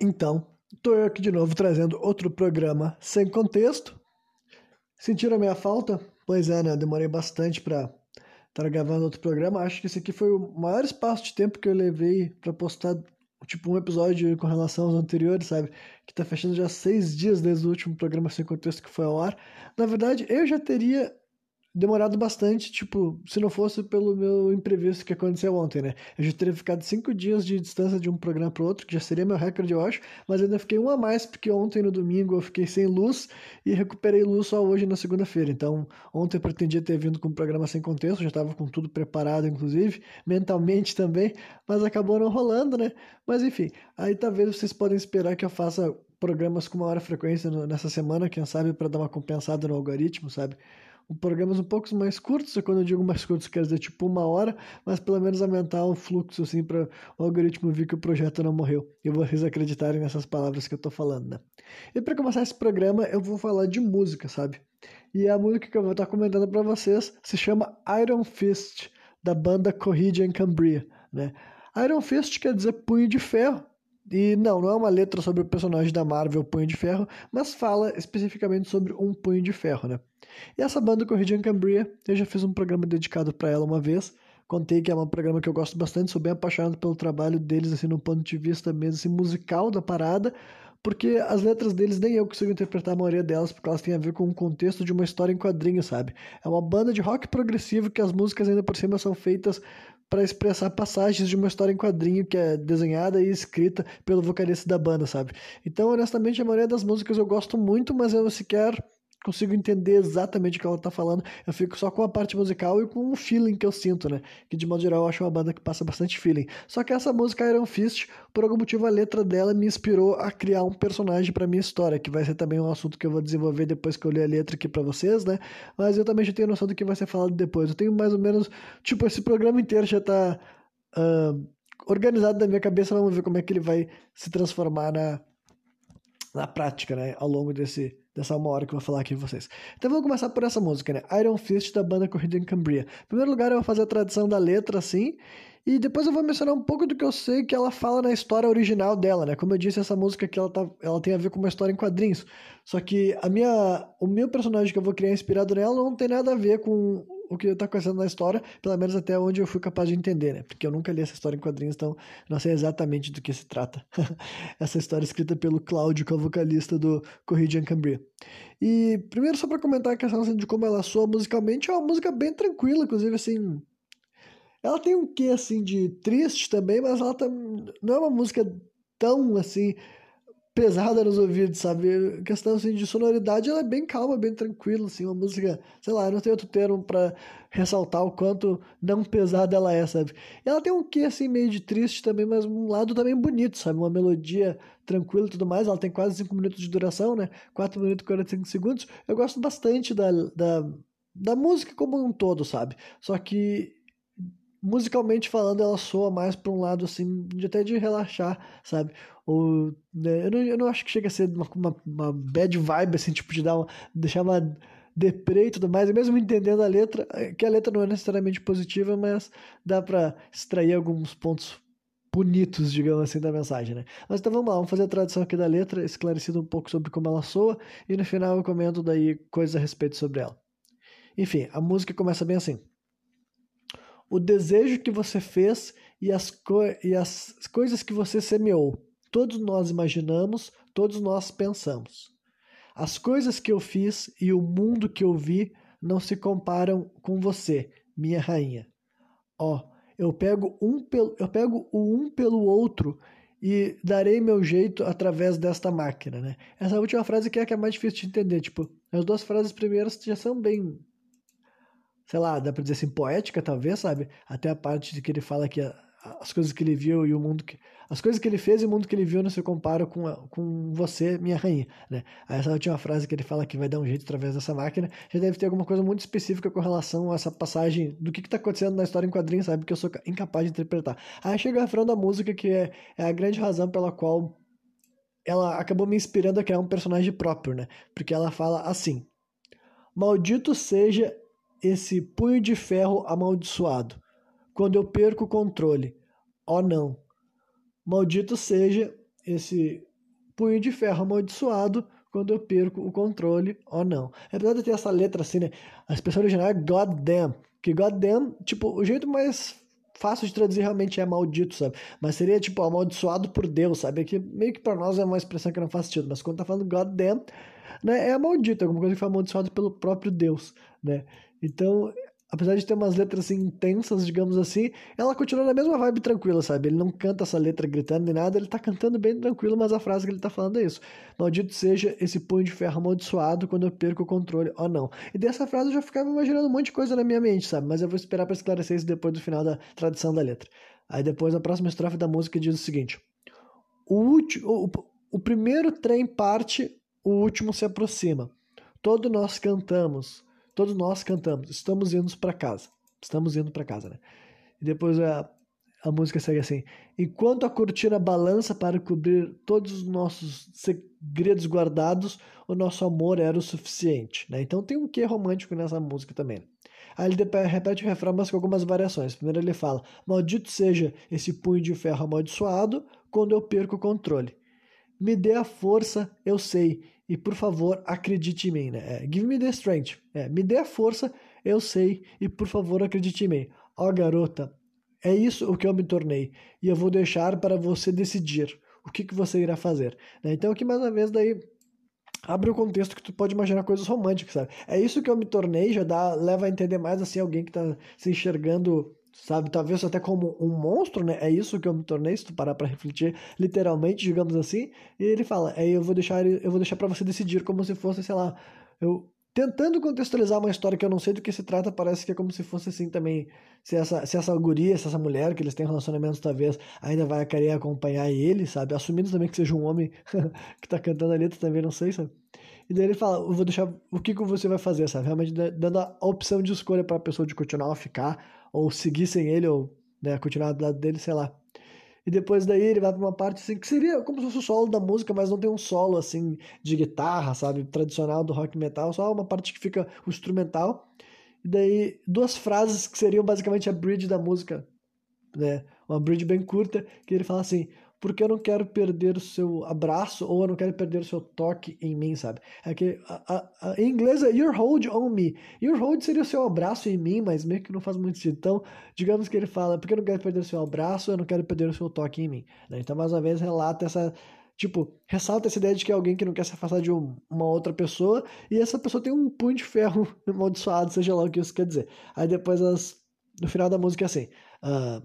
Então, estou eu aqui de novo trazendo outro programa sem contexto. Sentiram a minha falta? Pois é, né? Eu demorei bastante para estar gravando outro programa. Acho que esse aqui foi o maior espaço de tempo que eu levei para postar, tipo, um episódio com relação aos anteriores, sabe? Que tá fechando já seis dias desde o último programa sem contexto que foi ao ar. Na verdade, eu já teria demorado bastante, tipo, se não fosse pelo meu imprevisto que aconteceu ontem, né? Eu já teria ficado cinco dias de distância de um programa para outro, que já seria meu recorde, eu acho, mas ainda fiquei um a mais, porque ontem no domingo eu fiquei sem luz e recuperei luz só hoje na segunda-feira. Então, ontem eu pretendia ter vindo com um programa sem contexto, já estava com tudo preparado, inclusive, mentalmente também, mas acabou não rolando, né? Mas enfim, aí talvez vocês podem esperar que eu faça programas com maior frequência nessa semana, quem sabe para dar uma compensada no algoritmo, sabe? Programas um pouco mais curtos, quando eu digo mais curtos, quer dizer tipo uma hora, mas pelo menos aumentar o fluxo, assim, para o algoritmo ver que o projeto não morreu. E vocês acreditarem nessas palavras que eu estou falando, né? E para começar esse programa, eu vou falar de música, sabe? E a música que eu vou estar comentando para vocês se chama Iron Fist, da banda Corrida em Cambria, né? Iron Fist quer dizer punho de ferro, e não, não é uma letra sobre o personagem da Marvel Punho de Ferro, mas fala especificamente sobre um punho de ferro, né? E essa banda Corrigian Cambria, eu já fiz um programa dedicado para ela uma vez. Contei que é um programa que eu gosto bastante, sou bem apaixonado pelo trabalho deles, assim, no ponto de vista mesmo assim, musical da parada, porque as letras deles nem eu consigo interpretar a maioria delas, porque elas têm a ver com o contexto de uma história em quadrinho, sabe? É uma banda de rock progressivo que as músicas ainda por cima são feitas para expressar passagens de uma história em quadrinho que é desenhada e escrita pelo vocalista da banda, sabe? Então, honestamente, a maioria das músicas eu gosto muito, mas eu sequer consigo entender exatamente o que ela tá falando. Eu fico só com a parte musical e com o feeling que eu sinto, né? Que de modo geral eu acho uma banda que passa bastante feeling. Só que essa música Iron Fist, por algum motivo a letra dela me inspirou a criar um personagem para minha história, que vai ser também um assunto que eu vou desenvolver depois que eu ler a letra aqui para vocês, né? Mas eu também já tenho noção do que vai ser falado depois. Eu tenho mais ou menos, tipo, esse programa inteiro já tá uh, organizado na minha cabeça, vamos ver como é que ele vai se transformar na na prática, né, ao longo desse dessa uma hora que eu vou falar aqui com vocês. Então vamos começar por essa música, né? Iron Fist da banda Corrida em Cambria. Em primeiro lugar, eu vou fazer a tradução da letra assim, e depois eu vou mencionar um pouco do que eu sei que ela fala na história original dela, né? Como eu disse, essa música aqui ela, tá, ela tem a ver com uma história em quadrinhos. Só que a minha, o meu personagem que eu vou criar inspirado nela não tem nada a ver com o que está acontecendo na história, pelo menos até onde eu fui capaz de entender, né? Porque eu nunca li essa história em quadrinhos, então não sei exatamente do que se trata. essa história é escrita pelo Cláudio, que é o vocalista do Corridian Cambria. E primeiro, só para comentar a questão assim, de como ela soa musicalmente, é uma música bem tranquila, inclusive assim. Ela tem um quê assim de triste também, mas ela tá, não é uma música tão assim pesada nos ouvidos, sabe? A questão assim, de sonoridade, ela é bem calma, bem tranquila, assim, uma música, sei lá, não tem outro termo para ressaltar o quanto não pesada ela é, sabe? E ela tem um quê, assim, meio de triste também, mas um lado também bonito, sabe? Uma melodia tranquila e tudo mais, ela tem quase 5 minutos de duração, né? 4 minutos e 45 segundos. Eu gosto bastante da, da, da música como um todo, sabe? Só que musicalmente falando, ela soa mais para um lado assim, de até de relaxar, sabe? Ou, né, eu, não, eu não acho que chega a ser uma, uma, uma bad vibe, assim, tipo, de dar uma, deixar uma deprê e tudo mais, e mesmo entendendo a letra, é, que a letra não é necessariamente positiva, mas dá para extrair alguns pontos bonitos, digamos assim, da mensagem, né? Mas então vamos lá, vamos fazer a tradução aqui da letra, esclarecido um pouco sobre como ela soa, e no final eu comento daí coisas a respeito sobre ela. Enfim, a música começa bem assim o desejo que você fez e as, e as coisas que você semeou. Todos nós imaginamos, todos nós pensamos. As coisas que eu fiz e o mundo que eu vi não se comparam com você, minha rainha. Ó, oh, eu pego um pelo, eu pego o um pelo outro e darei meu jeito através desta máquina, né? Essa última frase que é a que é mais difícil de entender, tipo, as duas frases primeiras já são bem sei lá, dá pra dizer assim, poética, talvez, sabe? Até a parte de que ele fala que as coisas que ele viu e o mundo que. As coisas que ele fez e o mundo que ele viu não se comparam com, com você, minha rainha, né? Aí essa última frase que ele fala que vai dar um jeito através dessa máquina, já deve ter alguma coisa muito específica com relação a essa passagem do que, que tá acontecendo na história em quadrinhos, sabe? Que eu sou incapaz de interpretar. Aí chega a refrão da música, que é, é a grande razão pela qual ela acabou me inspirando a criar um personagem próprio, né? Porque ela fala assim: Maldito seja esse punho de ferro amaldiçoado, quando eu perco o controle. Oh não! Maldito seja esse punho de ferro amaldiçoado quando eu perco o controle ou não. Apesar de ter essa letra assim, né? A expressão original é God damn. Que God damn, tipo, o jeito mais fácil de traduzir realmente é maldito, sabe? Mas seria tipo amaldiçoado por Deus, sabe? Que meio que para nós é uma expressão que não faz sentido, mas quando tá falando God damn, né, é maldito, é alguma coisa que foi amaldiçoado pelo próprio Deus, né? Então, apesar de ter umas letras assim intensas, digamos assim, ela continua na mesma vibe tranquila, sabe? Ele não canta essa letra gritando nem nada, ele tá cantando bem tranquilo, mas a frase que ele tá falando é isso. Maldito seja esse punho de ferro amaldiçoado quando eu perco o controle ou não. E dessa frase eu já ficava imaginando um monte de coisa na minha mente, sabe? Mas eu vou esperar para esclarecer isso depois do final da tradução da letra. Aí depois a próxima estrofe da música diz o seguinte: O último, o, o primeiro trem parte, o último se aproxima. Todos nós cantamos Todos nós cantamos, estamos indo para casa. Estamos indo para casa, né? E depois a, a música segue assim: Enquanto a cortina balança para cobrir todos os nossos segredos guardados, o nosso amor era o suficiente. Né? Então tem um quê romântico nessa música também. Aí ele repete o refrão, mas com algumas variações. Primeiro ele fala: Maldito seja esse punho de ferro amaldiçoado quando eu perco o controle. Me dê a força, eu sei, e por favor, acredite em mim, né? É, give me the strength. É, me dê a força, eu sei, e por favor, acredite em mim. Ó oh, garota, é isso o que eu me tornei, e eu vou deixar para você decidir o que, que você irá fazer. Né? Então aqui mais uma vez daí abre o contexto que tu pode imaginar coisas românticas, sabe? É isso que eu me tornei, já dá, leva a entender mais assim alguém que está se enxergando sabe? Talvez até como um monstro, né? É isso que eu me tornei, se tu parar para refletir, literalmente, digamos assim. E ele fala, aí eu vou deixar, eu vou deixar para você decidir como se fosse, sei lá, eu tentando contextualizar uma história que eu não sei do que se trata, parece que é como se fosse assim também, se essa, se essa guria, se essa mulher que eles têm relacionamentos talvez ainda vai querer acompanhar ele, sabe? Assumindo também que seja um homem que tá cantando a letra também, não sei, sabe? E daí ele fala, eu vou deixar, o que que você vai fazer, sabe? Realmente dando a opção de escolha para a pessoa de continuar ou ficar, ou seguir sem ele, ou né, continuar do lado dele, sei lá. E depois daí ele vai para uma parte assim, que seria como se fosse o solo da música, mas não tem um solo assim de guitarra, sabe, tradicional do rock metal, só uma parte que fica o instrumental. E daí duas frases que seriam basicamente a bridge da música, né? Uma bridge bem curta, que ele fala assim: porque eu não quero perder o seu abraço ou eu não quero perder o seu toque em mim, sabe? É que a, a, a, em inglês é your hold on me. Your hold seria o seu abraço em mim, mas meio que não faz muito sentido. Então, digamos que ele fala, porque eu não quero perder o seu abraço, eu não quero perder o seu toque em mim. Né? Então, mais uma vez, relata essa. Tipo, ressalta essa ideia de que é alguém que não quer se afastar de um, uma outra pessoa e essa pessoa tem um punho de ferro amaldiçoado, seja lá o que isso quer dizer. Aí depois, as, no final da música é assim. Uh,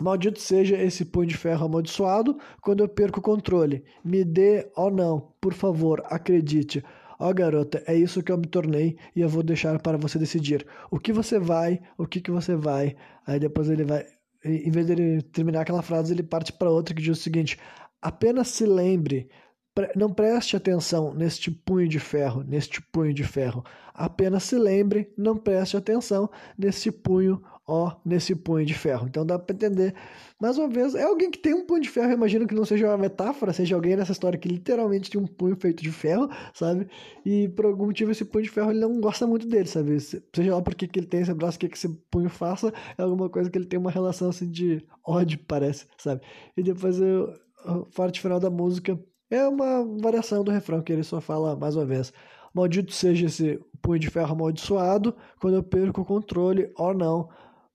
Maldito seja esse punho de ferro amaldiçoado quando eu perco o controle. Me dê ou não, por favor, acredite. Ó oh, garota, é isso que eu me tornei e eu vou deixar para você decidir. O que você vai, o que, que você vai. Aí depois ele vai. Em vez dele terminar aquela frase, ele parte para outra que diz o seguinte: apenas se lembre, não preste atenção neste punho de ferro, neste punho de ferro. Apenas se lembre, não preste atenção nesse punho ó nesse punho de ferro. Então dá para entender. Mais uma vez, é alguém que tem um punho de ferro, imagino que não seja uma metáfora, seja alguém nessa história que literalmente tem um punho feito de ferro, sabe? E por algum motivo esse punho de ferro ele não gosta muito dele, sabe? Seja lá porque que ele tem esse braço, o que, que esse punho faça, é alguma coisa que ele tem uma relação assim de ódio, parece, sabe? E depois eu, a parte final da música é uma variação do refrão que ele só fala mais uma vez. Maldito seja esse punho de ferro amaldiçoado quando eu perco o controle ou não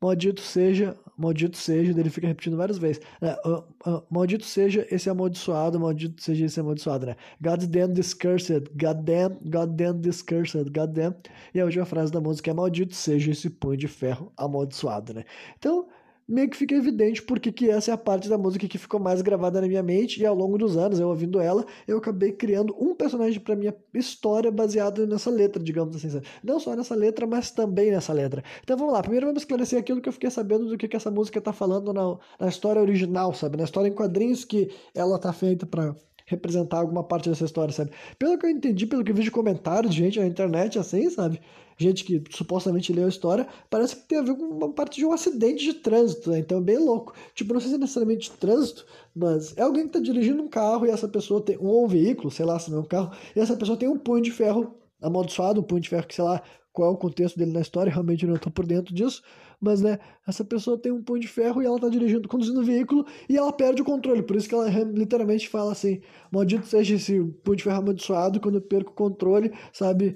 Maldito seja, maldito seja, ele fica repetindo várias vezes. É, uh, maldito seja esse amaldiçoado, maldito seja esse amaldiçoado, né? God damn this cursed, God damn, God damn this cursed, God damn. E a última frase da música é maldito seja esse punho de ferro amaldiçoado, né? Então, meio que fica evidente porque que essa é a parte da música que ficou mais gravada na minha mente e ao longo dos anos, eu ouvindo ela, eu acabei criando um personagem para minha história baseado nessa letra, digamos assim. Não só nessa letra, mas também nessa letra. Então vamos lá, primeiro vamos esclarecer aquilo que eu fiquei sabendo do que, que essa música tá falando na, na história original, sabe? Na história em quadrinhos que ela tá feita para representar alguma parte dessa história, sabe? Pelo que eu entendi, pelo que eu vi de comentários de gente na internet, assim, sabe? Gente que supostamente leu a história, parece que tem a ver com uma parte de um acidente de trânsito, né? Então é bem louco. Tipo, não sei se é necessariamente de trânsito, mas é alguém que tá dirigindo um carro e essa pessoa tem. um veículo, sei lá se não é um carro, e essa pessoa tem um punho de ferro amaldiçoado, um punho de ferro que, sei lá, qual é o contexto dele na história, realmente não estou por dentro disso, mas né, essa pessoa tem um punho de ferro e ela está dirigindo, conduzindo o veículo e ela perde o controle, por isso que ela literalmente fala assim, maldito seja esse punho de ferro amaldiçoado, quando eu perco o controle, sabe,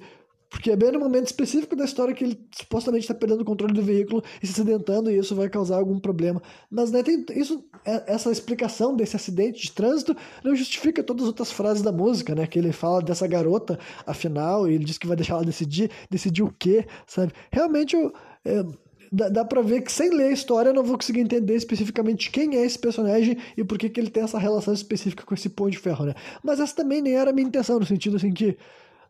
porque é bem no momento específico da história que ele supostamente está perdendo o controle do veículo e se acidentando, e isso vai causar algum problema. Mas né, tem, isso, é, essa explicação desse acidente de trânsito não justifica todas as outras frases da música, né? Que ele fala dessa garota, afinal, e ele diz que vai deixar ela decidir, decidir o quê, sabe? Realmente eu. É, dá, dá pra ver que sem ler a história eu não vou conseguir entender especificamente quem é esse personagem e por que, que ele tem essa relação específica com esse pão de ferro, né? Mas essa também nem era a minha intenção, no sentido assim que.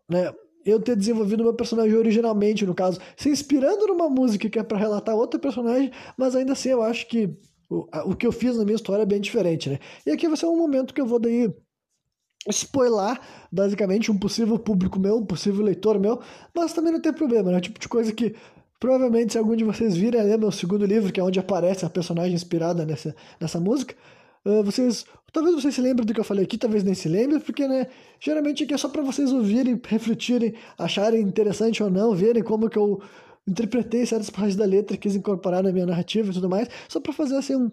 Né, eu ter desenvolvido meu personagem originalmente, no caso, se inspirando numa música que é para relatar outro personagem, mas ainda assim eu acho que o, o que eu fiz na minha história é bem diferente, né? E aqui vai ser um momento que eu vou daí spoiler basicamente um possível público meu, um possível leitor meu, mas também não tem problema, né? O tipo de coisa que provavelmente se algum de vocês virem ler meu segundo livro, que é onde aparece a personagem inspirada nessa, nessa música, uh, vocês Talvez vocês se lembrem do que eu falei aqui, talvez nem se lembrem, porque, né, geralmente aqui é só para vocês ouvirem, refletirem, acharem interessante ou não, verem como que eu interpretei certas partes da letra, quis incorporar na minha narrativa e tudo mais, só para fazer, assim, um,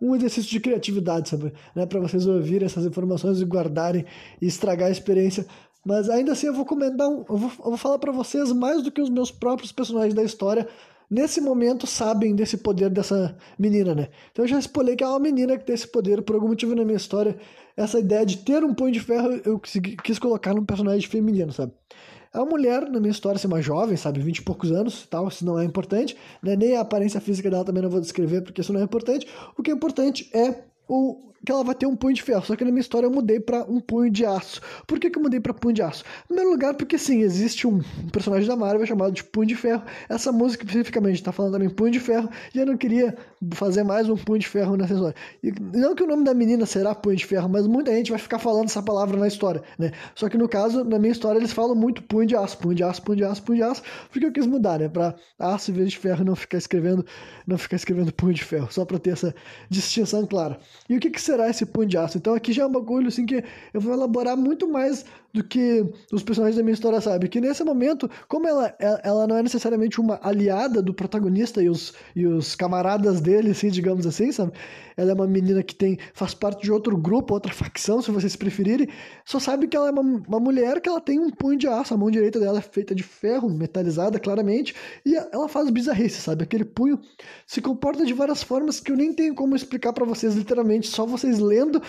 um exercício de criatividade, sabe? Né, para vocês ouvirem essas informações e guardarem e estragar a experiência. Mas ainda assim eu vou comentar, um, eu, vou, eu vou falar para vocês mais do que os meus próprios personagens da história, nesse momento sabem desse poder dessa menina, né? Então eu já expliquei que é uma menina que tem esse poder, por algum motivo na minha história, essa ideia de ter um punho de ferro eu quis colocar num personagem feminino, sabe? É uma mulher, na minha história, ser uma jovem, sabe? 20 e poucos anos tal, isso não é importante. Né? Nem a aparência física dela também não vou descrever, porque isso não é importante. O que é importante é o que ela vai ter um punho de ferro. Só que na minha história eu mudei para um punho de aço. Por que, que eu mudei para punho de aço? Em primeiro lugar, porque sim, existe um personagem da Marvel chamado de Punho de Ferro. Essa música especificamente está falando também Punho de Ferro. E eu não queria fazer mais um Punho de Ferro nessa história. E não que o nome da menina será Punho de Ferro, mas muita gente vai ficar falando essa palavra na história, né? Só que no caso, na minha história, eles falam muito punho de aço, punho de aço, punho de aço, punho de aço. Porque eu quis mudar, né? Para aço em vez de ferro não ficar escrevendo, não ficar escrevendo punho de ferro, só para ter essa distinção clara. E o que, que será esse punho de aço? Então aqui já é um bagulho assim que eu vou elaborar muito mais do que os personagens da minha história sabem. Que nesse momento, como ela, ela não é necessariamente uma aliada do protagonista e os, e os camaradas dele, assim, digamos assim, sabe? Ela é uma menina que tem faz parte de outro grupo, outra facção, se vocês preferirem. Só sabe que ela é uma, uma mulher que ela tem um punho de aço. A mão direita dela é feita de ferro, metalizada, claramente. E ela faz bizarrice, sabe? Aquele punho se comporta de várias formas que eu nem tenho como explicar para vocês, literalmente. Só vocês lendo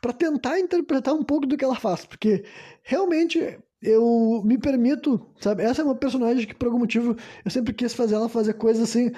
para tentar interpretar um pouco do que ela faz, porque realmente eu me permito, sabe? Essa é uma personagem que por algum motivo eu sempre quis fazer ela fazer coisas assim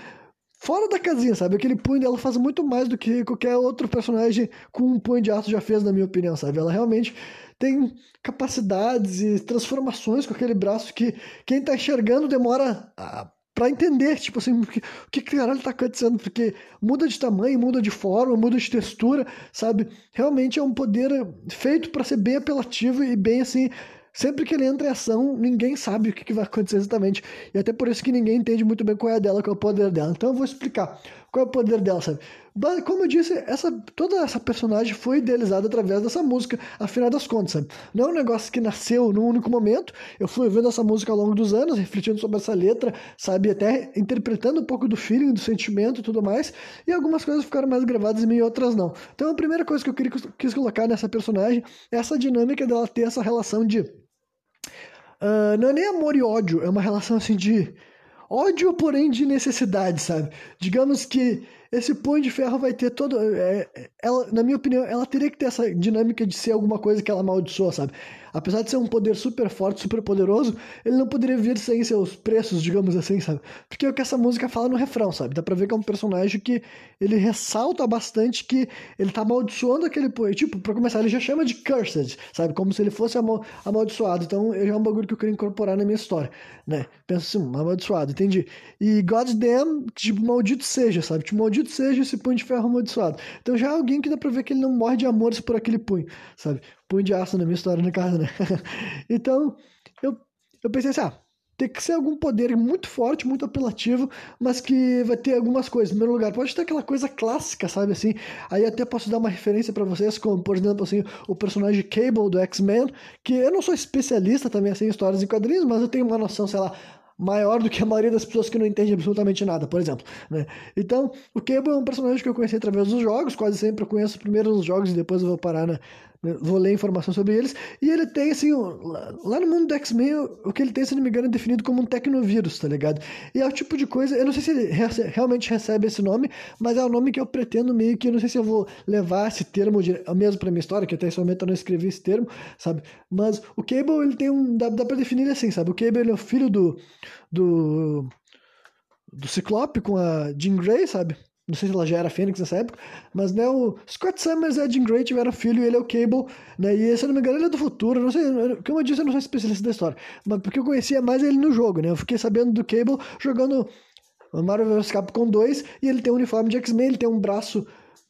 fora da casinha, sabe? Aquele punho dela faz muito mais do que qualquer outro personagem com um punho de aço já fez, na minha opinião, sabe? Ela realmente tem capacidades e transformações com aquele braço que quem tá enxergando demora a para entender, tipo assim, o que, o que caralho tá acontecendo, porque muda de tamanho, muda de forma, muda de textura, sabe? Realmente é um poder feito para ser bem apelativo e bem assim, sempre que ele entra em ação, ninguém sabe o que, que vai acontecer exatamente. E até por isso que ninguém entende muito bem qual é a dela, qual é o poder dela. Então eu vou explicar qual é o poder dela, sabe? Como eu disse, essa, toda essa personagem foi idealizada através dessa música, afinal das contas, sabe? Não é um negócio que nasceu num único momento. Eu fui vendo essa música ao longo dos anos, refletindo sobre essa letra, sabe? Até interpretando um pouco do feeling, do sentimento e tudo mais. E algumas coisas ficaram mais gravadas em mim e outras não. Então a primeira coisa que eu queria, quis colocar nessa personagem é essa dinâmica dela ter essa relação de. Uh, não é nem amor e ódio, é uma relação assim de ódio, porém de necessidade, sabe? Digamos que esse punho de ferro vai ter todo. É, ela, na minha opinião, ela teria que ter essa dinâmica de ser alguma coisa que ela amaldiçoa, sabe? Apesar de ser um poder super forte, super poderoso, ele não poderia vir sem seus preços, digamos assim, sabe? Porque é o que essa música fala no refrão, sabe? Dá pra ver que é um personagem que ele ressalta bastante que ele tá amaldiçoando aquele punho. Tipo, pra começar, ele já chama de cursed, sabe? Como se ele fosse amal amaldiçoado. Então, já é um bagulho que eu queria incorporar na minha história, né? Pensa assim, amaldiçoado, entendi. E goddamn, tipo, maldito seja, sabe? Tipo, maldito seja esse punho de ferro amaldiçoado. Então já é alguém que dá pra ver que ele não morre de amores por aquele punho, sabe? punho de aço na minha história, no caso, né? então, eu, eu pensei assim, ah, Tem que ser algum poder muito forte, muito apelativo, mas que vai ter algumas coisas. Em primeiro lugar, pode ter aquela coisa clássica, sabe assim? Aí até posso dar uma referência para vocês, como por exemplo assim, o personagem Cable do X-Men, que eu não sou especialista também assim em histórias e quadrinhos, mas eu tenho uma noção, sei lá, maior do que a maioria das pessoas que não entende absolutamente nada, por exemplo. Né? Então, o Cable é um personagem que eu conheci através dos jogos, quase sempre eu conheço primeiro os jogos e depois eu vou parar na, vou ler informação sobre eles. E ele tem, assim, lá no mundo do X-Men, o que ele tem, se não me engano, é definido como um tecnovírus, tá ligado? E é o tipo de coisa, eu não sei se ele realmente recebe esse nome, mas é o nome que eu pretendo meio que, eu não sei se eu vou levar esse termo mesmo pra minha história, que até esse momento eu não escrevi esse termo, sabe? Mas o Cable, ele tem um, dá, dá pra definir ele assim, sabe? O Cable, ele é o filho do, do, do Ciclope com a Jean Grey, sabe? Não sei se ela já era Fênix nessa época, mas né, o Scott Summers e a Jean Grey tiveram filho e ele é o Cable, né? E se eu não me engano, ele é do futuro. Não sei, como eu disse, eu não sou especialista da história, mas porque eu conhecia mais ele no jogo, né? Eu fiquei sabendo do Cable jogando Marvel vs Capcom 2 e ele tem um uniforme de X-Men, ele tem um braço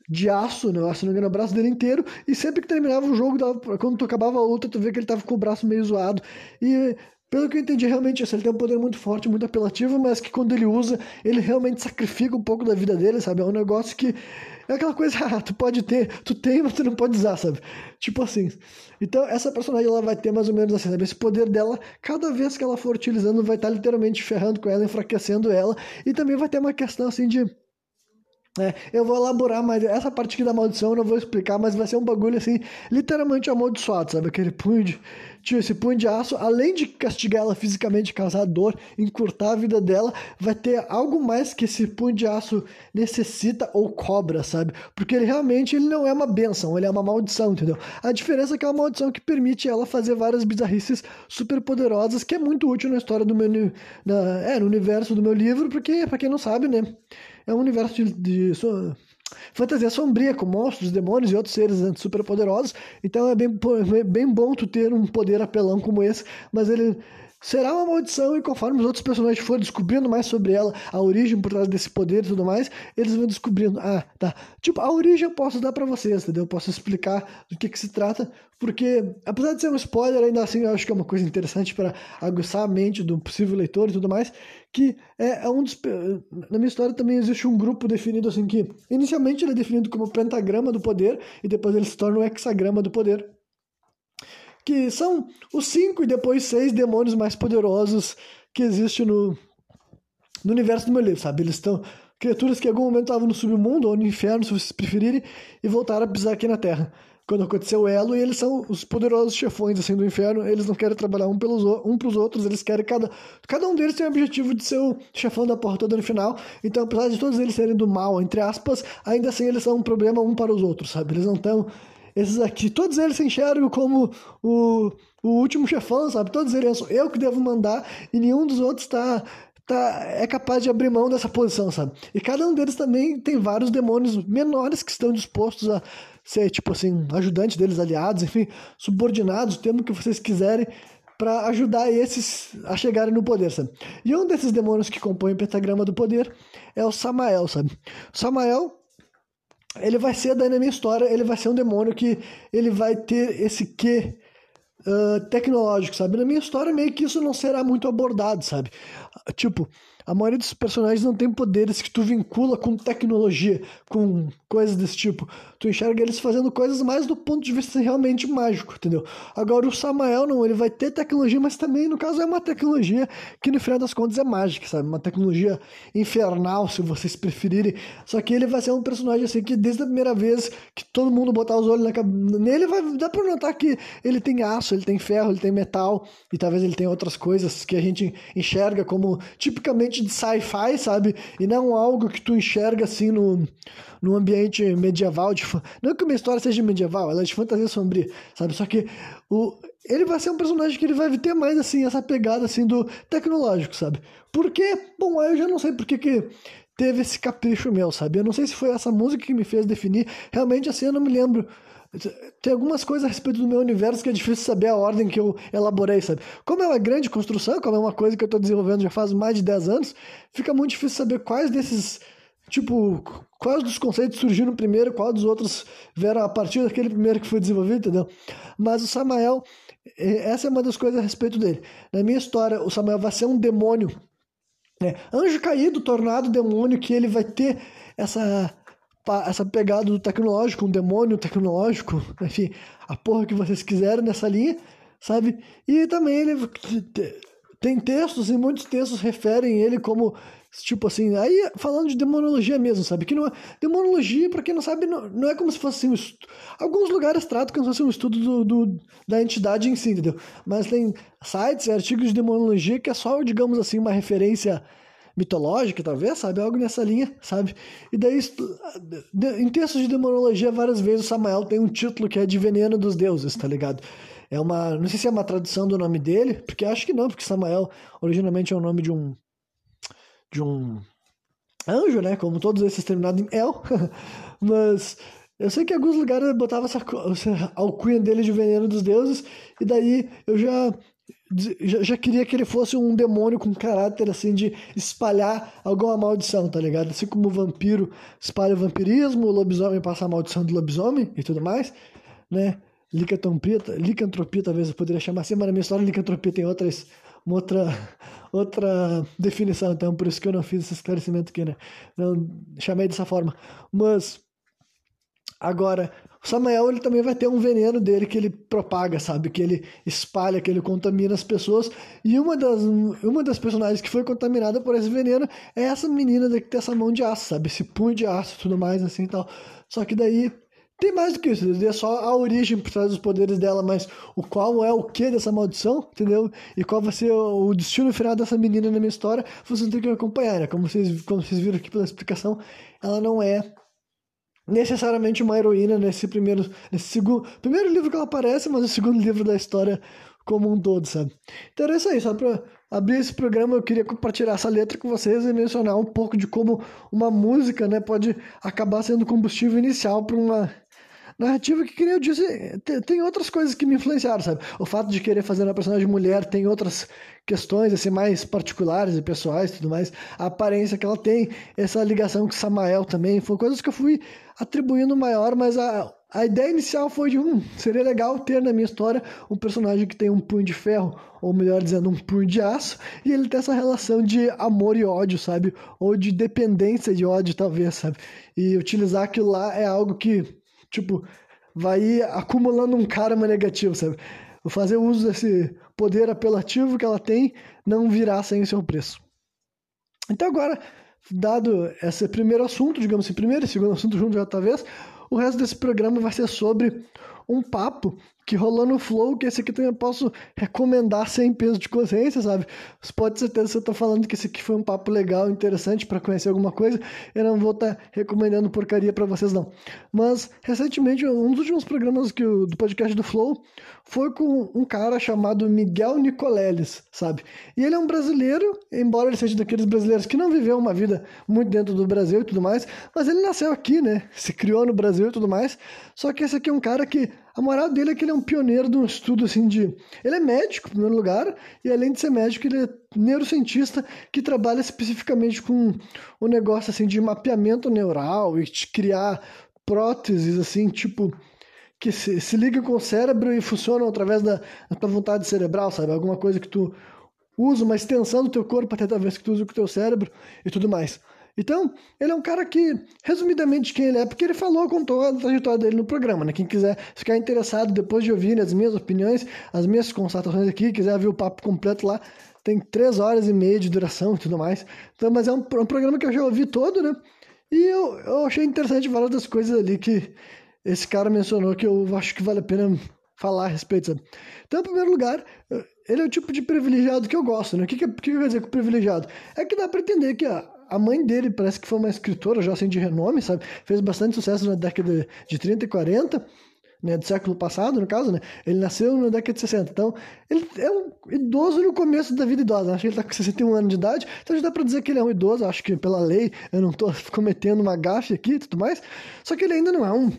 de aço, né? Se não me engano, o braço dele inteiro. E sempre que terminava o jogo, quando tu acabava a luta, tu vê que ele tava com o braço meio zoado. E pelo que eu entendi, realmente, assim, ele tem um poder muito forte, muito apelativo, mas que quando ele usa, ele realmente sacrifica um pouco da vida dele, sabe? É um negócio que é aquela coisa, ah, tu pode ter, tu tem, mas tu não pode usar, sabe? Tipo assim. Então, essa personagem, ela vai ter mais ou menos assim, sabe? Esse poder dela, cada vez que ela for utilizando, vai estar literalmente ferrando com ela, enfraquecendo ela, e também vai ter uma questão, assim, de é, eu vou elaborar, mas essa parte aqui da maldição eu não vou explicar, mas vai ser um bagulho assim, literalmente amaldiçoado, sabe? Aquele punho de. Tio, esse punho de aço, além de castigar ela fisicamente, causar dor, encurtar a vida dela, vai ter algo mais que esse punho de aço necessita ou cobra, sabe? Porque ele realmente ele não é uma benção, ele é uma maldição, entendeu? A diferença é que é uma maldição que permite ela fazer várias bizarrices super poderosas, que é muito útil na história do meu. Na, é, no universo do meu livro, porque, pra quem não sabe, né? É um universo de, de so, fantasia sombria, com monstros, demônios e outros seres super poderosos. Então é bem, é bem bom tu ter um poder apelão como esse, mas ele será uma maldição e conforme os outros personagens forem descobrindo mais sobre ela, a origem por trás desse poder e tudo mais, eles vão descobrindo, ah, tá. Tipo, a origem eu posso dar para vocês, entendeu? Eu posso explicar do que que se trata, porque apesar de ser um spoiler, ainda assim eu acho que é uma coisa interessante para aguçar a mente do possível leitor e tudo mais, que é, é um dos na minha história também existe um grupo definido assim que inicialmente ele é definido como pentagrama do poder e depois ele se torna o hexagrama do poder que são os cinco e depois seis demônios mais poderosos que existem no, no universo do meu livro, sabe? Eles estão criaturas que em algum momento estavam no submundo ou no inferno, se vocês preferirem, e voltaram a pisar aqui na Terra. Quando aconteceu o elo, e eles são os poderosos chefões assim do inferno, eles não querem trabalhar um pelos um pros outros, eles querem cada cada um deles tem o objetivo de ser o chefão da porra toda no final. Então, apesar de todos eles serem do mal, entre aspas, ainda assim eles são um problema um para os outros, sabe? Eles não estão esses aqui, todos eles se enxergam como o, o último chefão, sabe? Todos eles são eu que devo mandar e nenhum dos outros tá, tá, é capaz de abrir mão dessa posição, sabe? E cada um deles também tem vários demônios menores que estão dispostos a ser, tipo assim, ajudantes deles, aliados, enfim, subordinados, o termo que vocês quiserem, para ajudar esses a chegarem no poder, sabe? E um desses demônios que compõem o pentagrama do poder é o Samael, sabe? Samael ele vai ser, daí na minha história, ele vai ser um demônio que ele vai ter esse quê uh, tecnológico, sabe? Na minha história, meio que isso não será muito abordado, sabe? Tipo, a maioria dos personagens não tem poderes que tu vincula com tecnologia, com coisas desse tipo. Tu enxerga eles fazendo coisas mais do ponto de vista realmente mágico, entendeu? Agora o Samael não, ele vai ter tecnologia, mas também, no caso, é uma tecnologia que no final das contas é mágica, sabe? Uma tecnologia infernal, se vocês preferirem. Só que ele vai ser um personagem assim que desde a primeira vez que todo mundo botar os olhos na cabeça nele, vai dar pra notar que ele tem aço, ele tem ferro, ele tem metal, e talvez ele tenha outras coisas que a gente enxerga como tipicamente de sci-fi, sabe? E não algo que tu enxerga assim no, no ambiente medieval. De, não que uma história seja medieval, ela é de fantasia sombria, sabe? Só que o, ele vai ser um personagem que ele vai ter mais assim essa pegada assim do tecnológico, sabe? Porque, bom, eu já não sei porque que teve esse capricho meu, sabe? Eu não sei se foi essa música que me fez definir. Realmente assim eu não me lembro tem algumas coisas a respeito do meu universo que é difícil saber a ordem que eu elaborei, sabe? Como é uma grande construção, como é uma coisa que eu estou desenvolvendo já faz mais de 10 anos, fica muito difícil saber quais desses, tipo, quais dos conceitos surgiram primeiro, quais dos outros vieram a partir daquele primeiro que foi desenvolvido, entendeu? Mas o Samael, essa é uma das coisas a respeito dele. Na minha história, o Samuel vai ser um demônio. Né? Anjo caído, tornado demônio, que ele vai ter essa, essa pegada do tecnológico, um demônio tecnológico, enfim, a porra que vocês quiserem nessa linha, sabe? E também ele tem textos, e muitos textos referem ele como Tipo assim, aí falando de demonologia mesmo, sabe? Que não é, demonologia, para quem não sabe, não, não é como se fosse um estudo, alguns lugares tratam como se fosse um estudo do, do, da entidade em si, entendeu? Mas tem sites, artigos de demonologia que é só, digamos assim, uma referência mitológica, talvez, sabe? Algo nessa linha, sabe? E daí, em textos de demonologia, várias vezes o Samael tem um título que é de Veneno dos Deuses, tá ligado? É uma, não sei se é uma tradução do nome dele, porque acho que não, porque Samael originalmente é o nome de um de um anjo, né? Como todos esses terminados em El. Mas eu sei que alguns lugares botava essa, essa alcunha dele de veneno dos deuses, e daí eu já, já, já, queria que ele fosse um demônio com caráter assim de espalhar alguma maldição, tá ligado? Assim como o vampiro espalha o vampirismo, o lobisomem passa a maldição do lobisomem e tudo mais, né? Licantropia, licantropia talvez eu poderia chamar assim, mas na minha história licantropia tem outras uma outra, outra definição, então por isso que eu não fiz esse esclarecimento aqui, né? Não chamei dessa forma. Mas agora, o Samael ele também vai ter um veneno dele que ele propaga, sabe? Que ele espalha, que ele contamina as pessoas. E uma das, uma das personagens que foi contaminada por esse veneno é essa menina que tem essa mão de aço, sabe? Esse punho de aço tudo mais, assim e tal. Só que daí tem mais do que isso, é só a origem por trás dos poderes dela, mas o qual é o que dessa maldição, entendeu? E qual vai ser o destino final dessa menina na minha história, vocês têm que acompanhar, né? Como vocês, como vocês viram aqui pela explicação, ela não é necessariamente uma heroína nesse primeiro, nesse segundo, primeiro livro que ela aparece, mas o segundo livro da história como um todo, sabe? Então era isso aí, só pra abrir esse programa eu queria compartilhar essa letra com vocês e mencionar um pouco de como uma música, né, pode acabar sendo combustível inicial para uma narrativa que, como eu disse, tem outras coisas que me influenciaram, sabe? O fato de querer fazer uma personagem mulher tem outras questões, assim, mais particulares e pessoais tudo mais. A aparência que ela tem, essa ligação com Samael também, foram coisas que eu fui atribuindo maior, mas a, a ideia inicial foi de, um seria legal ter na minha história um personagem que tem um punho de ferro, ou melhor dizendo, um punho de aço, e ele tem essa relação de amor e ódio, sabe? Ou de dependência de ódio, talvez, sabe? E utilizar aquilo lá é algo que tipo, vai acumulando um karma negativo, sabe? Fazer uso desse poder apelativo que ela tem não virá sem o seu preço. Então agora, dado esse primeiro assunto, digamos assim, primeiro e segundo assunto junto já talvez, o resto desse programa vai ser sobre um papo que rolou no Flow, que esse aqui também eu posso recomendar sem peso de consciência, sabe? Você pode ter certeza que eu tô falando que esse aqui foi um papo legal, interessante para conhecer alguma coisa. Eu não vou estar tá recomendando porcaria para vocês, não. Mas, recentemente, um dos últimos programas que do podcast do Flow foi com um cara chamado Miguel Nicoleles, sabe? E ele é um brasileiro, embora ele seja daqueles brasileiros que não viveu uma vida muito dentro do Brasil e tudo mais, mas ele nasceu aqui, né? Se criou no Brasil e tudo mais. Só que esse aqui é um cara que a moral dele é que ele é um pioneiro de um estudo assim de. Ele é médico, em primeiro lugar, e além de ser médico, ele é neurocientista que trabalha especificamente com o um negócio assim de mapeamento neural e de criar próteses assim, tipo que se, se liga com o cérebro e funcionam através da, da tua vontade cerebral, sabe? Alguma coisa que tu usa, uma extensão do teu corpo até talvez que tu use com o teu cérebro e tudo mais. Então, ele é um cara que, resumidamente, quem ele é, porque ele falou, contou a trajetória dele no programa, né? Quem quiser ficar interessado depois de ouvir as minhas opiniões, as minhas constatações aqui, quiser ver o papo completo lá, tem três horas e meia de duração e tudo mais. Então, mas é um, um programa que eu já ouvi todo, né? E eu, eu achei interessante várias das coisas ali que esse cara mencionou que eu acho que vale a pena falar a respeito, sabe? Então, em primeiro lugar, ele é o tipo de privilegiado que eu gosto, né? O que, que, que quer dizer com privilegiado? É que dá para entender que a, a mãe dele parece que foi uma escritora já assim de renome, sabe? Fez bastante sucesso na década de 30 e 40, né, do século passado, no caso, né? Ele nasceu na década de 60. Então, ele é um idoso no começo da vida idosa. Acho que ele está com 61 anos de idade, então já dá para dizer que ele é um idoso. Acho que pela lei eu não estou cometendo uma gafe aqui e tudo mais. Só que ele ainda não é um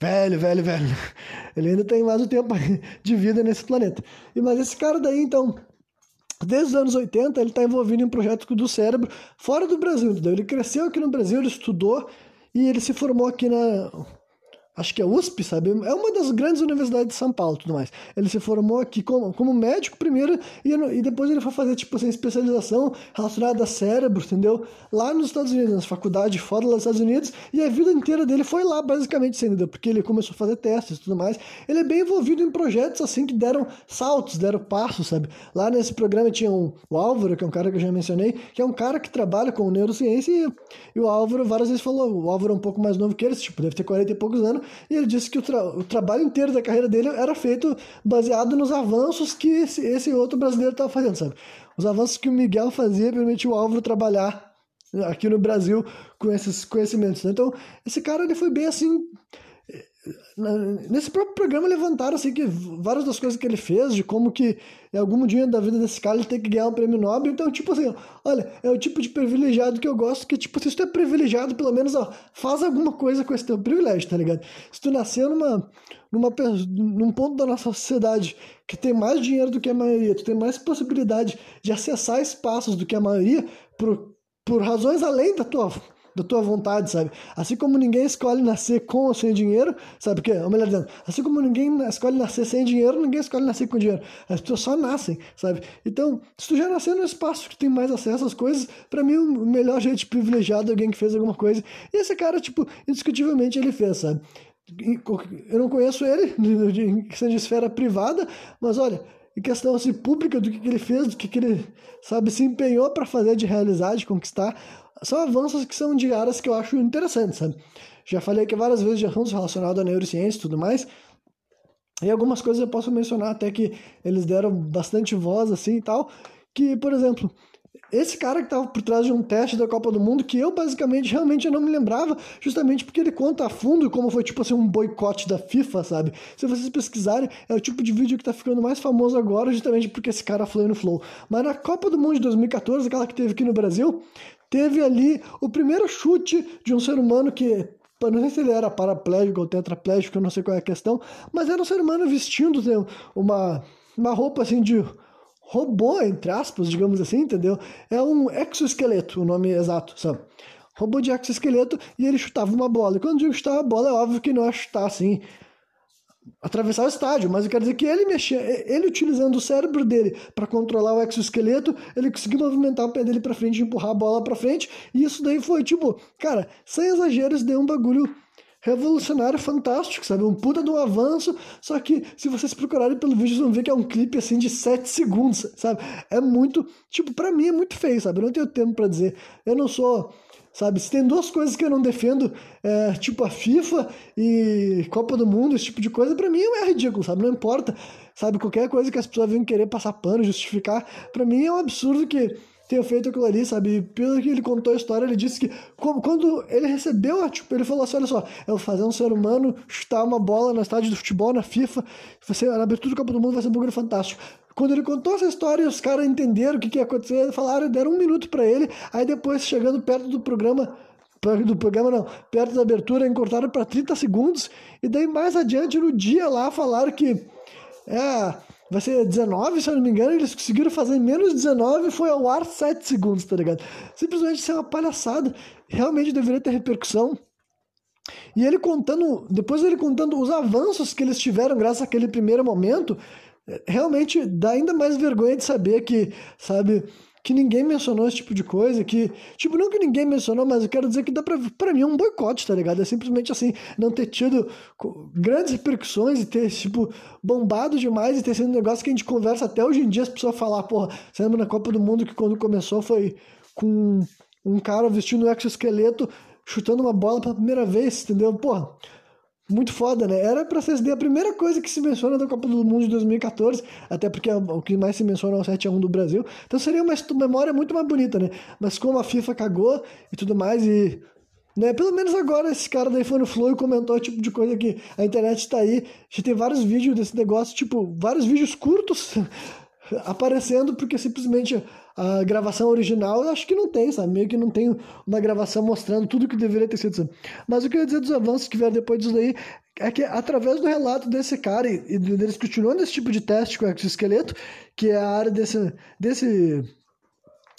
velho, velho, velho. Ele ainda tem mais um tempo de vida nesse planeta. E mas esse cara daí, então, Desde os anos 80, ele está envolvido em projetos do cérebro fora do Brasil, entendeu? Ele cresceu aqui no Brasil, ele estudou e ele se formou aqui na, acho que é USP, sabe? É uma das grandes universidades de São Paulo tudo mais. Ele se formou aqui como, como médico primeiro e, e depois ele foi fazer, tipo assim, especialização relacionada a cérebro, entendeu? Lá nos Estados Unidos, nas faculdades fora dos Estados Unidos, e a vida inteira dele foi lá, basicamente, entendeu? Porque ele começou a fazer testes e tudo mais. Ele é bem envolvido em projetos, assim, que deram saltos, deram passos, sabe? Lá nesse programa tinha um, o Álvaro, que é um cara que eu já mencionei, que é um cara que trabalha com neurociência e, e o Álvaro várias vezes falou, o Álvaro é um pouco mais novo que ele, tipo, deve ter 40 e poucos anos, e ele disse que o, tra o trabalho inteiro da carreira dele era feito baseado nos avanços que esse, esse outro brasileiro estava fazendo, sabe? Os avanços que o Miguel fazia permitiu o Álvaro trabalhar aqui no Brasil com esses conhecimentos. Né? Então, esse cara ele foi bem assim nesse próprio programa levantaram assim que várias das coisas que ele fez, de como que em algum dia da vida desse cara ele tem que ganhar um prêmio Nobel, então tipo assim, olha, é o tipo de privilegiado que eu gosto, que tipo, se tu é privilegiado, pelo menos, ó, faz alguma coisa com esse teu privilégio, tá ligado? Se tu nasceu numa, numa, num ponto da nossa sociedade que tem mais dinheiro do que a maioria, tu tem mais possibilidade de acessar espaços do que a maioria, por, por razões além da tua da tua vontade, sabe? Assim como ninguém escolhe nascer com ou sem dinheiro, sabe o quê? Ou melhor dizendo, assim como ninguém escolhe nascer sem dinheiro, ninguém escolhe nascer com dinheiro. As pessoas só nascem, sabe? Então, se tu já nasceu no espaço que tem mais acesso às coisas, para mim o melhor jeito privilegiado é alguém que fez alguma coisa. E esse cara, tipo, indiscutivelmente ele fez, sabe? Eu não conheço ele, seja de esfera privada, mas olha, em questão assim, pública do que, que ele fez, do que, que ele, sabe, se empenhou para fazer, de realizar, de conquistar, são avanços que são de áreas que eu acho interessantes, sabe? Já falei aqui várias vezes de assuntos relacionados à neurociência e tudo mais, e algumas coisas eu posso mencionar até que eles deram bastante voz assim e tal, que, por exemplo, esse cara que estava por trás de um teste da Copa do Mundo, que eu basicamente realmente não me lembrava, justamente porque ele conta a fundo como foi tipo assim um boicote da FIFA, sabe? Se vocês pesquisarem, é o tipo de vídeo que está ficando mais famoso agora, justamente porque esse cara falou no Flow. Mas na Copa do Mundo de 2014, aquela que teve aqui no Brasil, teve ali o primeiro chute de um ser humano que não sei se ele era paraplégico ou tetraplégico, eu não sei qual é a questão, mas era um ser humano vestindo né, uma, uma roupa assim de robô, entre aspas, digamos assim, entendeu? É um exoesqueleto, o nome exato, sabe? Robô de exoesqueleto e ele chutava uma bola. E quando eu chutar a bola, é óbvio que não é chutar assim atravessar o estádio, mas eu quero dizer que ele mexia, ele utilizando o cérebro dele para controlar o exoesqueleto, ele conseguiu movimentar o pé dele para frente, empurrar a bola para frente, e isso daí foi tipo, cara, sem exageros, deu um bagulho revolucionário, fantástico, sabe? Um puta de um avanço, só que se vocês procurarem pelo vídeo, vocês vão ver que é um clipe assim de 7 segundos, sabe? É muito, tipo, para mim é muito feio, sabe? Eu não tenho tempo para dizer. Eu não sou sabe? Se tem duas coisas que eu não defendo, é, tipo a FIFA e Copa do Mundo, esse tipo de coisa, para mim é ridículo, sabe? Não importa, sabe? Qualquer coisa que as pessoas venham querer passar pano, justificar, para mim é um absurdo que tenha feito aquilo ali, sabe? Pelo que ele contou a história, ele disse que quando ele recebeu, tipo, ele falou assim: olha só, eu fazer um ser humano chutar uma bola na estádio do futebol, na FIFA, você, na abertura do Copa do Mundo vai ser um bagulho fantástico. Quando ele contou essa história, os caras entenderam o que, que ia acontecer, falaram, deram um minuto para ele, aí depois, chegando perto do programa, do programa não, perto da abertura, encurtaram para 30 segundos, e daí mais adiante no dia lá falaram que é, vai ser 19, se eu não me engano, eles conseguiram fazer menos de 19 foi ao ar 7 segundos, tá ligado? Simplesmente isso é uma palhaçada, realmente deveria ter repercussão. E ele contando, depois ele contando os avanços que eles tiveram graças àquele primeiro momento, realmente dá ainda mais vergonha de saber que, sabe, que ninguém mencionou esse tipo de coisa, que, tipo, não que ninguém mencionou, mas eu quero dizer que dá pra, pra mim é um boicote, tá ligado? É simplesmente assim, não ter tido grandes repercussões e ter, tipo, bombado demais e ter sido um negócio que a gente conversa até hoje em dia, as pessoas falar, porra, você lembra na Copa do Mundo que quando começou foi com um cara vestindo um exoesqueleto chutando uma bola pela primeira vez, entendeu? Porra, muito foda, né? Era pra ser a primeira coisa que se menciona da Copa do Mundo de 2014, até porque o que mais se menciona é o 7x1 do Brasil. Então seria uma memória muito mais bonita, né? Mas como a FIFA cagou e tudo mais, e. Né? Pelo menos agora esse cara daí foi no Flow e comentou o tipo de coisa que a internet tá aí. Já tem vários vídeos desse negócio, tipo, vários vídeos curtos aparecendo, porque simplesmente a gravação original eu acho que não tem, sabe? Meio que não tem uma gravação mostrando tudo que deveria ter sido. Mas o que eu ia dizer dos avanços que vieram depois disso daí é que através do relato desse cara e, e deles continuando esse tipo de teste com o exoesqueleto, que é a área desse, desse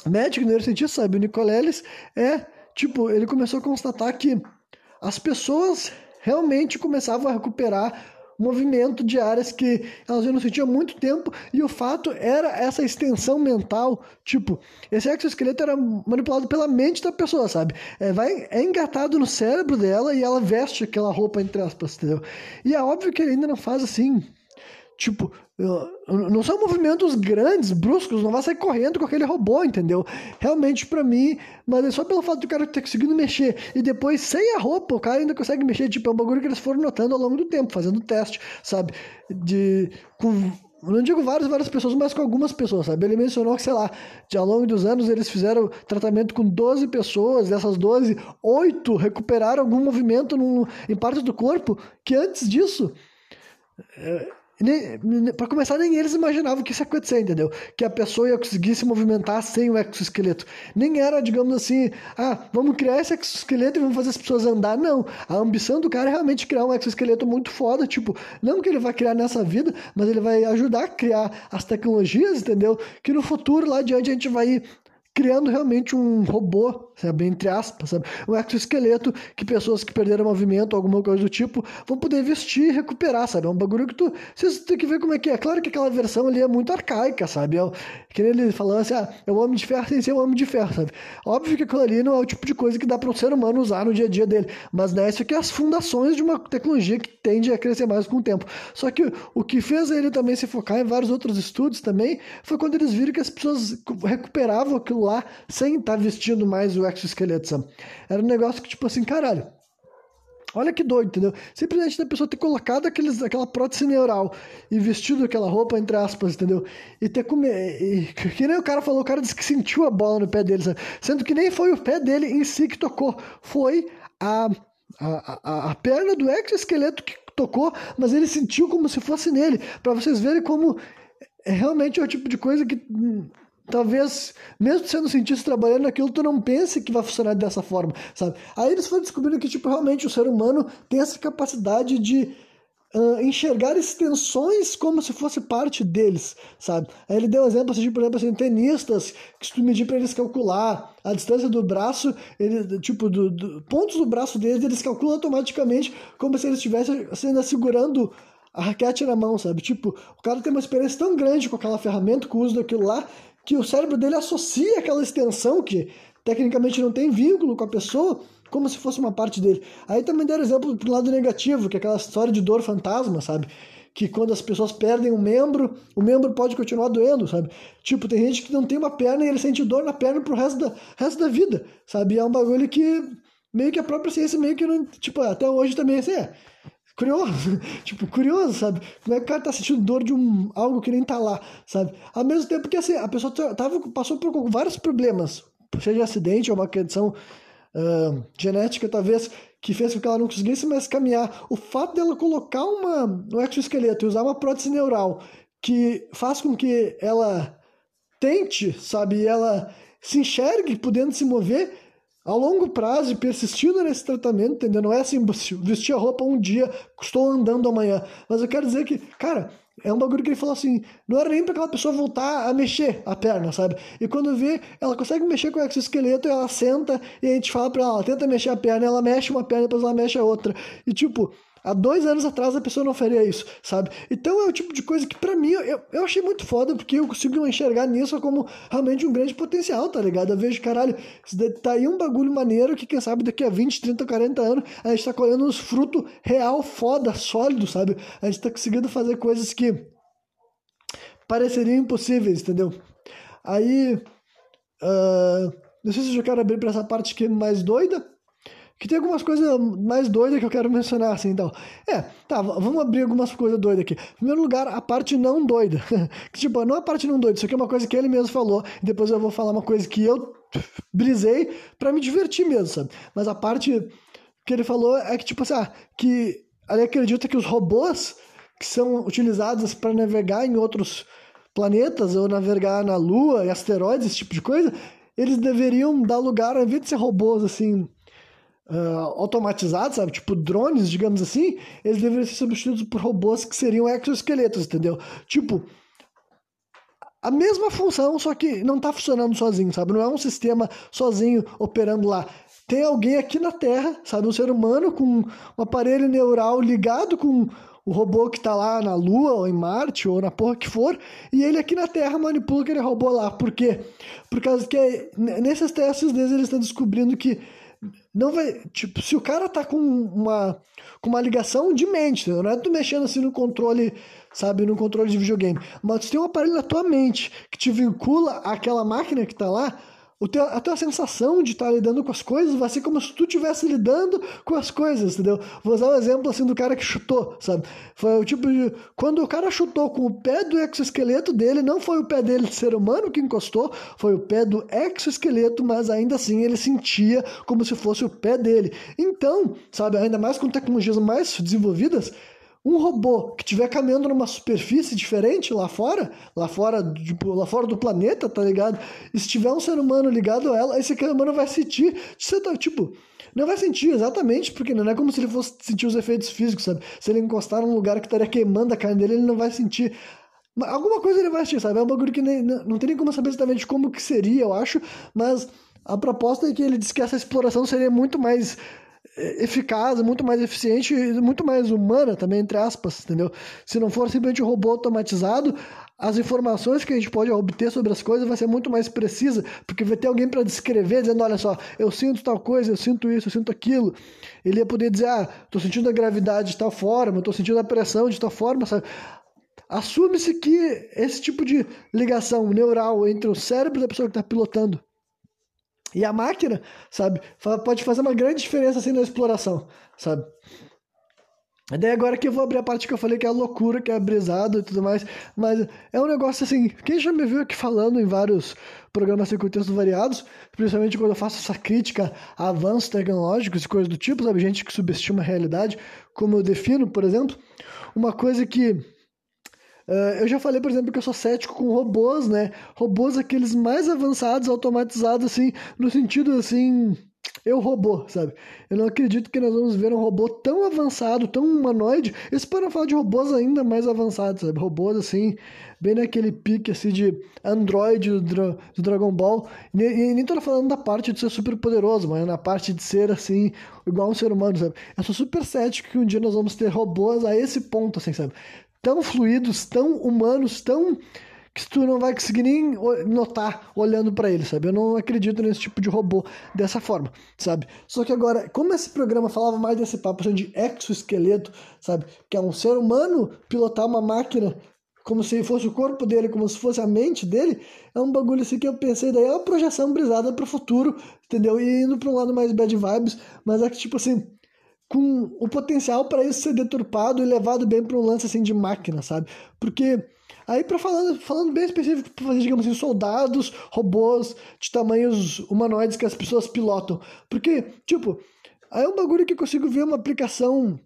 médico neurocientista, sabe? O Nicoleles, é tipo, ele começou a constatar que as pessoas realmente começavam a recuperar movimento de áreas que elas não sentiam há muito tempo, e o fato era essa extensão mental, tipo, esse exoesqueleto era manipulado pela mente da pessoa, sabe? É, vai, é engatado no cérebro dela e ela veste aquela roupa, entre aspas, entendeu? E é óbvio que ele ainda não faz assim, Tipo, não são movimentos grandes, bruscos, não vai sair correndo com aquele robô, entendeu? Realmente, para mim, mas é só pelo fato do cara ter conseguido mexer e depois, sem a roupa, o cara ainda consegue mexer. Tipo, é um bagulho que eles foram notando ao longo do tempo, fazendo teste, sabe? De. Com, não digo várias, várias pessoas, mas com algumas pessoas, sabe? Ele mencionou que, sei lá, de, ao longo dos anos eles fizeram tratamento com 12 pessoas, dessas 12, 8 recuperaram algum movimento num, em partes do corpo que antes disso. É, para começar, nem eles imaginavam que isso ia acontecer, entendeu? Que a pessoa ia conseguir se movimentar sem o exoesqueleto. Nem era, digamos assim, ah, vamos criar esse exoesqueleto e vamos fazer as pessoas andar. Não. A ambição do cara é realmente criar um exoesqueleto muito foda. Tipo, não que ele vai criar nessa vida, mas ele vai ajudar a criar as tecnologias, entendeu? Que no futuro, lá adiante, a gente vai criando realmente um robô, sabe, entre aspas, sabe, um exoesqueleto que pessoas que perderam movimento, alguma coisa do tipo, vão poder vestir e recuperar, sabe, é um bagulho que tu, você tem que ver como é que é, claro que aquela versão ali é muito arcaica, sabe, é, que ele falando assim, ah, é o homem de ferro sem ser o homem de ferro, sabe, óbvio que aquilo ali não é o tipo de coisa que dá para um ser humano usar no dia a dia dele, mas né, isso aqui é as fundações de uma tecnologia que tende a crescer mais com o tempo, só que o que fez ele também se focar em vários outros estudos também, foi quando eles viram que as pessoas recuperavam aquilo lá sem estar tá vestindo mais o exoesqueleto? Era um negócio que, tipo assim, caralho. Olha que doido, entendeu? Simplesmente da pessoa ter colocado aqueles, aquela prótese neural e vestido aquela roupa, entre aspas, entendeu? E ter comido. Que nem o cara falou, o cara disse que sentiu a bola no pé dele, sabe? Sendo que nem foi o pé dele em si que tocou, foi a, a, a, a perna do exoesqueleto que tocou, mas ele sentiu como se fosse nele, para vocês verem como é realmente o tipo de coisa que hum, talvez, mesmo sendo cientista trabalhando naquilo, tu não pense que vai funcionar dessa forma, sabe? Aí eles foram descobrindo que, tipo, realmente o ser humano tem essa capacidade de uh, enxergar extensões como se fosse parte deles, sabe? Aí ele deu exemplo, assim, por exemplo, assim, tenistas, que se tu medir para eles calcular a distância do braço, ele, tipo, do, do, pontos do braço deles, eles calculam automaticamente como se eles estivessem assim, segurando a raquete na mão, sabe? Tipo, o cara tem uma experiência tão grande com aquela ferramenta, com o uso daquilo lá, que o cérebro dele associa aquela extensão que tecnicamente não tem vínculo com a pessoa, como se fosse uma parte dele. Aí também deram exemplo pro lado negativo, que é aquela história de dor fantasma, sabe? Que quando as pessoas perdem um membro, o membro pode continuar doendo, sabe? Tipo, tem gente que não tem uma perna e ele sente dor na perna pro resto da, resto da vida, sabe? E é um bagulho que meio que a própria ciência meio que não. Tipo, até hoje também assim é curioso, tipo, curioso, sabe? Como é que o cara tá sentindo dor de um, algo que nem tá lá, sabe? Ao mesmo tempo que assim, a pessoa tava, passou por vários problemas, seja acidente ou uma questão uh, genética, talvez, que fez com que ela não conseguisse mais caminhar. O fato dela colocar uma, um exoesqueleto e usar uma prótese neural que faz com que ela tente, sabe, ela se enxergue podendo se mover, a longo prazo persistindo nesse tratamento, entendeu? Não é assim, vestir a roupa um dia, estou andando amanhã. Mas eu quero dizer que, cara, é um bagulho que ele falou assim, não era nem para aquela pessoa voltar a mexer a perna, sabe? E quando vê, ela consegue mexer com o exoesqueleto, ela senta e a gente fala pra ela, tenta mexer a perna, ela mexe uma perna, depois ela mexe a outra. E tipo, Há dois anos atrás a pessoa não faria isso, sabe? Então é o tipo de coisa que para mim eu, eu achei muito foda, porque eu consigo enxergar nisso como realmente um grande potencial, tá ligado? Eu vejo, caralho, tá aí um bagulho maneiro que quem sabe daqui a 20, 30, 40 anos a gente tá colhendo uns frutos real, foda, sólido, sabe? A gente tá conseguindo fazer coisas que pareceriam impossíveis, entendeu? Aí. Uh, não sei se eu quero abrir pra essa parte aqui mais doida que tem algumas coisas mais doidas que eu quero mencionar, assim, então. É, tá, vamos abrir algumas coisas doidas aqui. Em primeiro lugar, a parte não doida. tipo, não a parte não doida, isso aqui é uma coisa que ele mesmo falou, e depois eu vou falar uma coisa que eu brisei para me divertir mesmo, sabe? Mas a parte que ele falou é que, tipo assim, ah, que ele acredita que os robôs que são utilizados para navegar em outros planetas ou navegar na Lua asteroides, esse tipo de coisa, eles deveriam dar lugar, ao invés de ser robôs, assim uh, automatizados, sabe? Tipo drones, digamos assim, eles deveriam ser substituídos por robôs que seriam exoesqueletos, entendeu? Tipo, a mesma função, só que não está funcionando sozinho, sabe? Não é um sistema sozinho operando lá. tem alguém aqui na Terra, sabe, um ser humano com um aparelho neural ligado com o robô que está lá na Lua, ou em Marte, ou na porra que for, e ele aqui na Terra manipula aquele robô lá. Por quê? Por causa que nesses testes deles eles estão descobrindo que não vai. Tipo, se o cara tá com uma, com uma ligação de mente, não é tu mexendo assim no controle, sabe, no controle de videogame, mas tu tem um aparelho na tua mente que te vincula àquela máquina que tá lá teu, a tua sensação de estar tá lidando com as coisas vai ser como se tu estivesse lidando com as coisas, entendeu? Vou usar um exemplo assim do cara que chutou, sabe? Foi o tipo de. Quando o cara chutou com o pé do exoesqueleto dele, não foi o pé dele de ser humano que encostou, foi o pé do exoesqueleto, mas ainda assim ele sentia como se fosse o pé dele. Então, sabe, ainda mais com tecnologias mais desenvolvidas, um robô que estiver caminhando numa superfície diferente lá fora, lá fora, tipo, lá fora do planeta, tá ligado? E se tiver um ser humano ligado a ela, esse ser humano vai sentir, tipo, não vai sentir exatamente, porque não é como se ele fosse sentir os efeitos físicos, sabe? Se ele encostar num lugar que estaria queimando a carne dele, ele não vai sentir. Alguma coisa ele vai sentir, sabe? É um bagulho que nem, não, não tem nem como saber exatamente como que seria, eu acho, mas a proposta é que ele diz que essa exploração seria muito mais eficaz, muito mais eficiente e muito mais humana também, entre aspas, entendeu? Se não for simplesmente um robô automatizado, as informações que a gente pode obter sobre as coisas vai ser muito mais precisa, porque vai ter alguém para descrever, dizendo, olha só, eu sinto tal coisa, eu sinto isso, eu sinto aquilo. Ele ia poder dizer, ah, tô sentindo a gravidade de tal forma, tô sentindo a pressão de tal forma, sabe? Assume-se que esse tipo de ligação neural entre o cérebro da pessoa que está pilotando e a máquina, sabe, pode fazer uma grande diferença assim na exploração, sabe? E daí agora que eu vou abrir a parte que eu falei que é loucura, que é brisado e tudo mais, mas é um negócio assim, quem já me viu aqui falando em vários programas sem contextos variados, principalmente quando eu faço essa crítica a avanços tecnológicos e coisas do tipo, sabe, gente que subestima a realidade, como eu defino, por exemplo, uma coisa que Uh, eu já falei, por exemplo, que eu sou cético com robôs, né? Robôs aqueles mais avançados, automatizados, assim, no sentido assim. Eu robô, sabe? Eu não acredito que nós vamos ver um robô tão avançado, tão humanoide. Isso para não falar de robôs ainda mais avançados, sabe? Robôs assim, bem naquele pique assim de Android do, Dra do Dragon Ball. E, e, nem tô falando da parte de ser super poderoso, mas na parte de ser assim, igual um ser humano, sabe? Eu sou super cético que um dia nós vamos ter robôs a esse ponto, assim, sabe? Tão fluidos, tão humanos, tão que tu não vai conseguir nem notar olhando para ele, sabe? Eu não acredito nesse tipo de robô dessa forma, sabe? Só que agora, como esse programa falava mais desse papo assim, de exoesqueleto, sabe? Que é um ser humano pilotar uma máquina como se fosse o corpo dele, como se fosse a mente dele, é um bagulho assim que eu pensei, daí é uma projeção brisada pro futuro, entendeu? E indo pra um lado mais bad vibes, mas é que tipo assim, com o potencial para isso ser deturpado e levado bem para um lance assim de máquina, sabe? Porque aí para falando, falando bem específico, para fazer digamos assim soldados, robôs de tamanhos humanoides que as pessoas pilotam. Porque, tipo, aí é um bagulho que eu consigo ver uma aplicação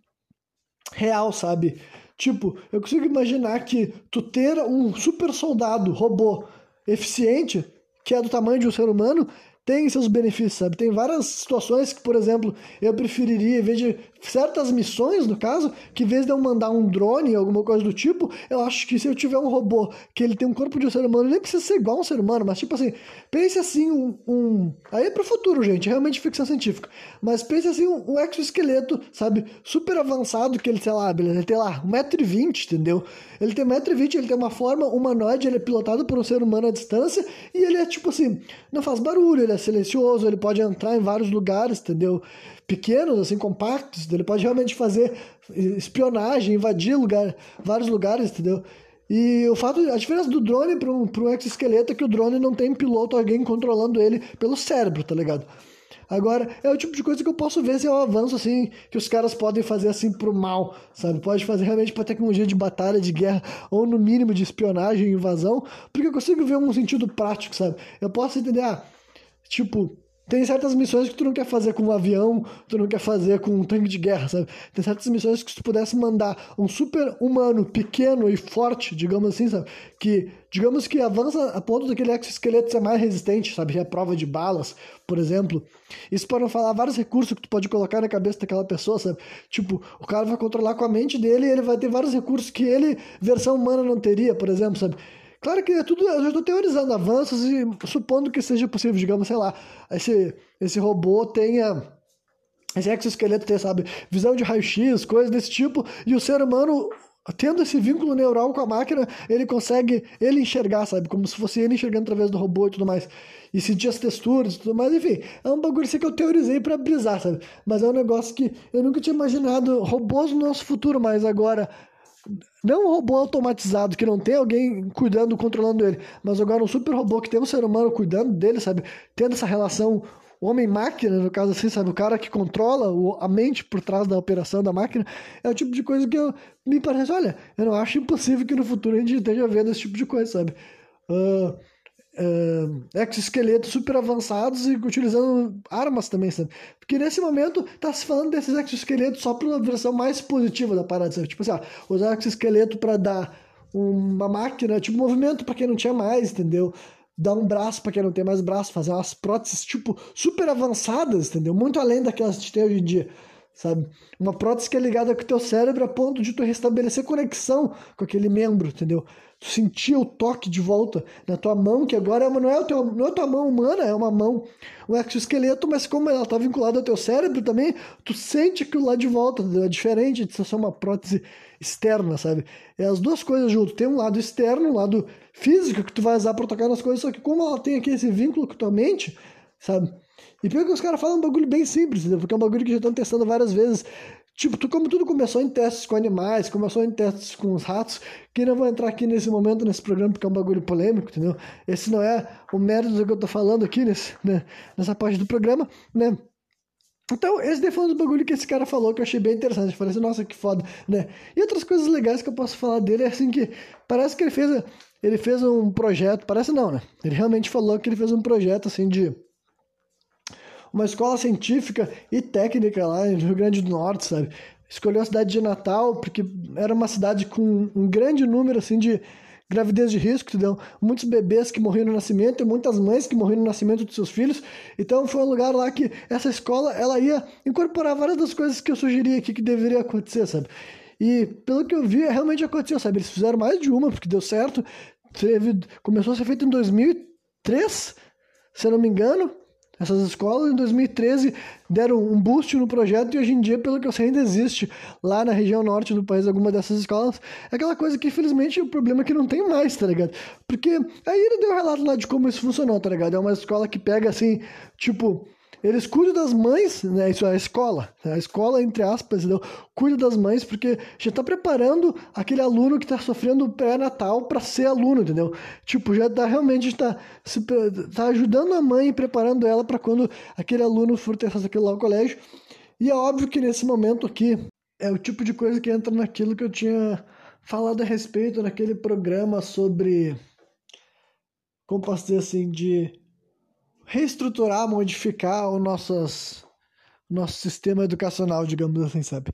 real, sabe? Tipo, eu consigo imaginar que tu ter um super soldado robô eficiente, que é do tamanho de um ser humano, tem seus benefícios, sabe? Tem várias situações que, por exemplo, eu preferiria, em vez de certas missões, no caso, que em vez de eu mandar um drone, alguma coisa do tipo, eu acho que se eu tiver um robô que ele tem um corpo de um ser humano, nem precisa ser igual a um ser humano, mas tipo assim, pense assim, um. um... Aí é pro futuro, gente, realmente ficção científica. Mas pense assim, um, um exoesqueleto, sabe? Super avançado, que ele, sei lá, beleza, ele tem lá 1,20m, entendeu? Ele tem 1,20m, ele tem uma forma humanoide, ele é pilotado por um ser humano à distância, e ele é tipo assim, não faz barulho, ele é silencioso, ele pode entrar em vários lugares, entendeu? Pequenos, assim, compactos, ele pode realmente fazer espionagem, invadir lugar, vários lugares, entendeu? E o fato, a diferença do drone para um, um exoesqueleto é que o drone não tem piloto, alguém controlando ele pelo cérebro, tá ligado? Agora, é o tipo de coisa que eu posso ver se é um avanço, assim, que os caras podem fazer, assim, pro mal, sabe? Pode fazer realmente pra tecnologia de batalha, de guerra, ou no mínimo de espionagem, invasão, porque eu consigo ver um sentido prático, sabe? Eu posso entender, ah, tipo, tem certas missões que tu não quer fazer com um avião, tu não quer fazer com um tanque de guerra, sabe? Tem certas missões que se tu pudesse mandar um super humano pequeno e forte, digamos assim, sabe? Que, digamos que avança a ponto daquele exoesqueleto ser mais resistente, sabe? A prova de balas, por exemplo. Isso para não falar vários recursos que tu pode colocar na cabeça daquela pessoa, sabe? Tipo, o cara vai controlar com a mente dele e ele vai ter vários recursos que ele, versão humana, não teria, por exemplo, sabe? Claro que é tudo, eu estou teorizando avanços e supondo que seja possível, digamos, sei lá, esse, esse robô tenha esse exoesqueleto tem, sabe, visão de raio-x, coisas desse tipo, e o ser humano, tendo esse vínculo neural com a máquina, ele consegue ele enxergar, sabe, como se fosse ele enxergando através do robô e tudo mais, e sentir as texturas e tudo mais, enfim, é um bagulho assim que eu teorizei para brisar, sabe, mas é um negócio que eu nunca tinha imaginado robôs no nosso futuro, mas agora não um robô automatizado que não tem alguém cuidando, controlando ele, mas agora um super robô que tem um ser humano cuidando dele, sabe? Tendo essa relação homem-máquina, no caso assim, sabe? O cara que controla a mente por trás da operação da máquina, é o tipo de coisa que eu, me parece, olha, eu não acho impossível que no futuro a gente esteja vendo esse tipo de coisa, sabe? Uh, uh, exoesqueletos super avançados e utilizando armas também, sabe? Porque nesse momento tá se falando desses exoesqueletos só para uma versão mais positiva da parada, sabe? Tipo assim, ó, usar exoesqueleto para dar uma máquina, tipo movimento para quem não tinha mais, entendeu? dar um braço para quem não tem mais braço, fazer umas próteses tipo super avançadas, entendeu? Muito além daquelas que tem hoje em dia, sabe? Uma prótese que é ligada com o teu cérebro a ponto de tu restabelecer conexão com aquele membro, entendeu? Tu sentir o toque de volta na tua mão, que agora é não é, o teu, não é a tua mão humana, é uma mão, um exoesqueleto, mas como ela está vinculada ao teu cérebro também, tu sente aquilo lá de volta, é diferente de ser só uma prótese externa, sabe? É as duas coisas junto. Tem um lado externo, um lado físico que tu vai usar para tocar nas coisas, só que como ela tem aqui esse vínculo com tua mente, sabe? E pior que os caras falam um bagulho bem simples? Porque é um bagulho que já estão testando várias vezes. Tipo, tu, como tudo começou em testes com animais, começou em testes com os ratos, que não vou entrar aqui nesse momento, nesse programa, porque é um bagulho polêmico, entendeu? Esse não é o mérito do que eu tô falando aqui nesse, né, nessa parte do programa, né? Então, esse daí foi um dos bagulho que esse cara falou que eu achei bem interessante. Eu falei assim, nossa, que foda, né? E outras coisas legais que eu posso falar dele é assim que parece que ele fez, ele fez um projeto, parece não, né? Ele realmente falou que ele fez um projeto assim de uma escola científica e técnica lá no Rio Grande do Norte, sabe? Escolheu a cidade de Natal porque era uma cidade com um grande número assim de gravidez de risco, entendeu? Muitos bebês que morreram no nascimento e muitas mães que morreram no nascimento dos seus filhos. Então foi um lugar lá que essa escola ela ia incorporar várias das coisas que eu sugeri aqui que deveria acontecer, sabe? E pelo que eu vi, realmente aconteceu, sabe? Eles fizeram mais de uma porque deu certo. Teve, começou a ser feito em 2003, se eu não me engano. Essas escolas, em 2013, deram um boost no projeto e hoje em dia, pelo que eu sei, ainda existe lá na região norte do país alguma dessas escolas. É aquela coisa que, infelizmente, o problema é que não tem mais, tá ligado? Porque aí ele deu um relato lá de como isso funcionou, tá ligado? É uma escola que pega, assim, tipo, eles cuidam das mães, né? Isso é a escola. Né? A escola, entre aspas, entendeu? cuida das mães porque já está preparando aquele aluno que está sofrendo pré-natal para ser aluno, entendeu? Tipo, já tá realmente está tá ajudando a mãe e preparando ela para quando aquele aluno for ter acesso àquilo lá ao colégio. E é óbvio que nesse momento aqui é o tipo de coisa que entra naquilo que eu tinha falado a respeito naquele programa sobre. Como posso dizer assim? De reestruturar, modificar o nossos, nosso sistema educacional, digamos assim, sabe?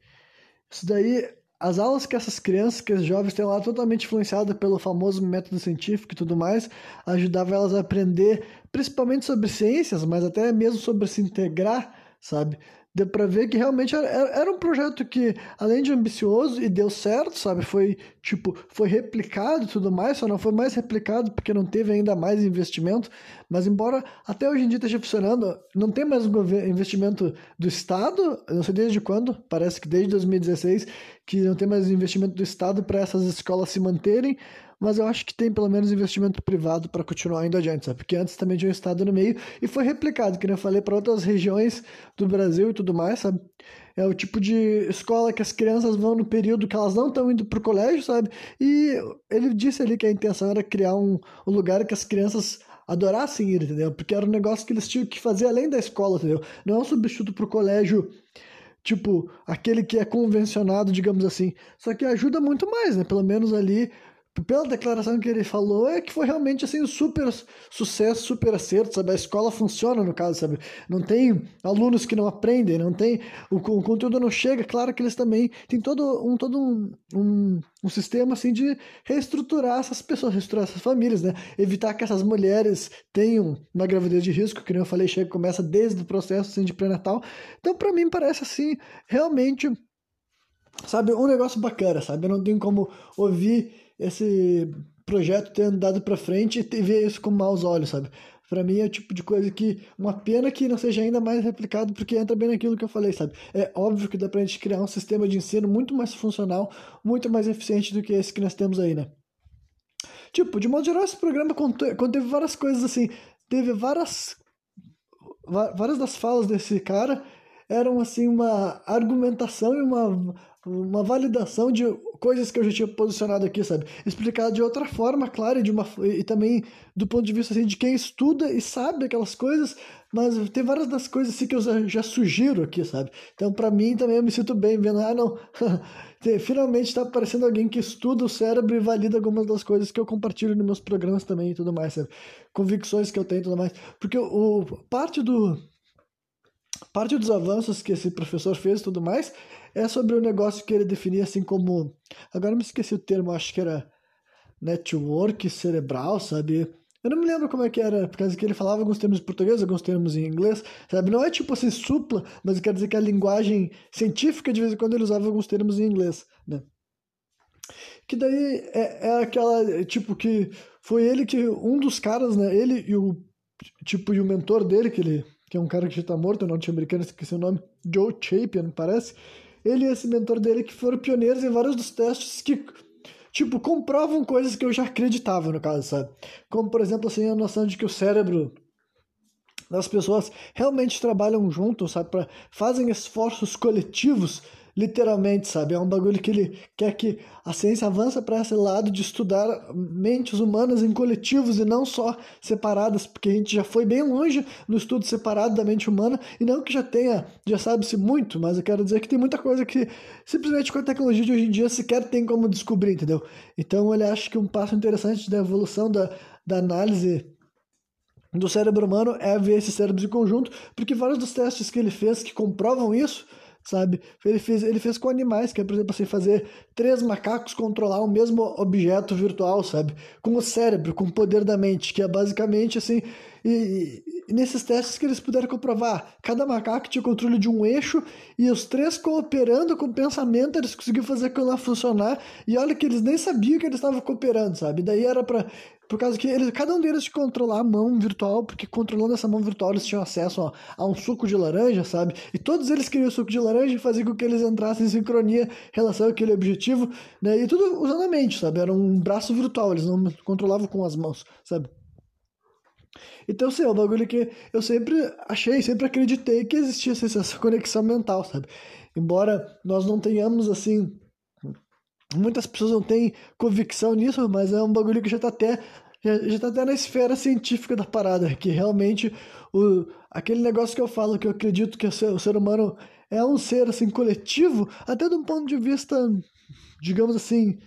Isso daí, as aulas que essas crianças, que esses jovens têm lá, totalmente influenciadas pelo famoso método científico e tudo mais, ajudava elas a aprender principalmente sobre ciências, mas até mesmo sobre se integrar, sabe? Deu para ver que realmente era, era, um projeto que, além de ambicioso, e deu certo, sabe? Foi, tipo, foi replicado e tudo mais, só não foi mais replicado porque não teve ainda mais investimento. Mas, embora até hoje em dia esteja funcionando, não tem mais investimento do Estado, não sei desde quando, parece que desde 2016, que não tem mais investimento do Estado para essas escolas se manterem mas eu acho que tem pelo menos investimento privado para continuar indo adiante, sabe? Porque antes também tinha um Estado no meio e foi replicado, que eu falei, para outras regiões do Brasil e tudo mais, sabe? É o tipo de escola que as crianças vão no período que elas não estão indo para o colégio, sabe? E ele disse ali que a intenção era criar um, um lugar que as crianças adorassem ir, entendeu? Porque era um negócio que eles tinham que fazer além da escola, entendeu? Não é um substituto para o colégio tipo, aquele que é convencionado, digamos assim. Só que ajuda muito mais, né? Pelo menos ali pela declaração que ele falou, é que foi realmente assim um super sucesso, super acerto, sabe? A escola funciona no caso, sabe? Não tem alunos que não aprendem, não tem o, o conteúdo não chega, claro que eles também tem todo um todo um, um, um, sistema assim de reestruturar essas pessoas, reestruturar essas famílias, né? Evitar que essas mulheres tenham uma gravidez de risco, que nem eu falei, chega começa desde o processo assim, de pré-natal. Então, para mim parece assim, realmente sabe, um negócio bacana, sabe? Eu não tenho como ouvir esse projeto ter andado para frente e ver isso com maus olhos, sabe? Para mim é o tipo de coisa que uma pena que não seja ainda mais replicado, porque entra bem naquilo que eu falei, sabe? É óbvio que dá pra gente criar um sistema de ensino muito mais funcional, muito mais eficiente do que esse que nós temos aí, né? Tipo, de modo geral, esse programa conteve várias coisas assim, teve várias várias das falas desse cara eram assim uma argumentação e uma uma validação de coisas que eu já tinha posicionado aqui, sabe? Explicado de outra forma, claro, e, de uma, e também do ponto de vista assim, de quem estuda e sabe aquelas coisas, mas tem várias das coisas assim que eu já, sugiro aqui, sabe? Então, para mim também eu me sinto bem vendo, ah, não, finalmente está aparecendo alguém que estuda o cérebro e valida algumas das coisas que eu compartilho nos meus programas também e tudo mais, sabe? Convicções que eu tenho e tudo mais. Porque o, parte do parte dos avanços que esse professor fez e tudo mais é sobre o negócio que ele definia assim como. Agora me esqueci o termo, acho que era network cerebral, sabe? Eu não me lembro como é que era, por causa que ele falava alguns termos em português, alguns termos em inglês, sabe? Não é tipo assim supla, mas quer dizer que a linguagem científica, de vez em quando, ele usava alguns termos em inglês, né? Que daí é, é aquela, tipo, que foi ele que, um dos caras, né? Ele e o, tipo, e o mentor dele, que ele, que é um cara que já tá morto, norte-americano, esqueci o nome, Joe Chapin, parece, ele e esse mentor dele que foram pioneiros em vários dos testes que, tipo, comprovam coisas que eu já acreditava, no caso, sabe? Como, por exemplo, assim, a noção de que o cérebro das pessoas realmente trabalham juntos, sabe? Pra, fazem esforços coletivos literalmente, sabe? É um bagulho que ele quer que a ciência avança para esse lado de estudar mentes humanas em coletivos e não só separadas, porque a gente já foi bem longe no estudo separado da mente humana e não que já tenha, já sabe-se muito, mas eu quero dizer que tem muita coisa que simplesmente com a tecnologia de hoje em dia sequer tem como descobrir, entendeu? Então ele acha que um passo interessante da evolução da, da análise do cérebro humano é ver esses cérebros em conjunto, porque vários dos testes que ele fez que comprovam isso sabe? Ele fez, ele fez com animais, que é, por exemplo, assim, fazer três macacos controlar o mesmo objeto virtual, sabe? Com o cérebro, com o poder da mente, que é basicamente assim. E, e, nesses testes que eles puderam comprovar, cada macaco tinha controle de um eixo e os três cooperando com o pensamento, eles conseguiram fazer aquilo lá funcionar. E olha que eles nem sabiam que eles estavam cooperando, sabe? Daí era para por causa que eles, cada um deles tinha controlar a mão virtual, porque controlando essa mão virtual eles tinham acesso a, a, um suco de laranja, sabe? E todos eles queriam suco de laranja e fazia com que eles entrassem em sincronia em relação àquele objetivo, né? E tudo usando a mente, sabe? Era um braço virtual, eles não controlavam com as mãos, sabe? Então, assim, é um bagulho que eu sempre achei, sempre acreditei que existisse essa conexão mental, sabe? Embora nós não tenhamos, assim, Muitas pessoas não têm convicção nisso, mas é um bagulho que já está até já, já tá até na esfera científica da parada, que realmente o, aquele negócio que eu falo, que eu acredito que o ser, o ser humano é um ser assim coletivo, até de um ponto de vista, digamos assim,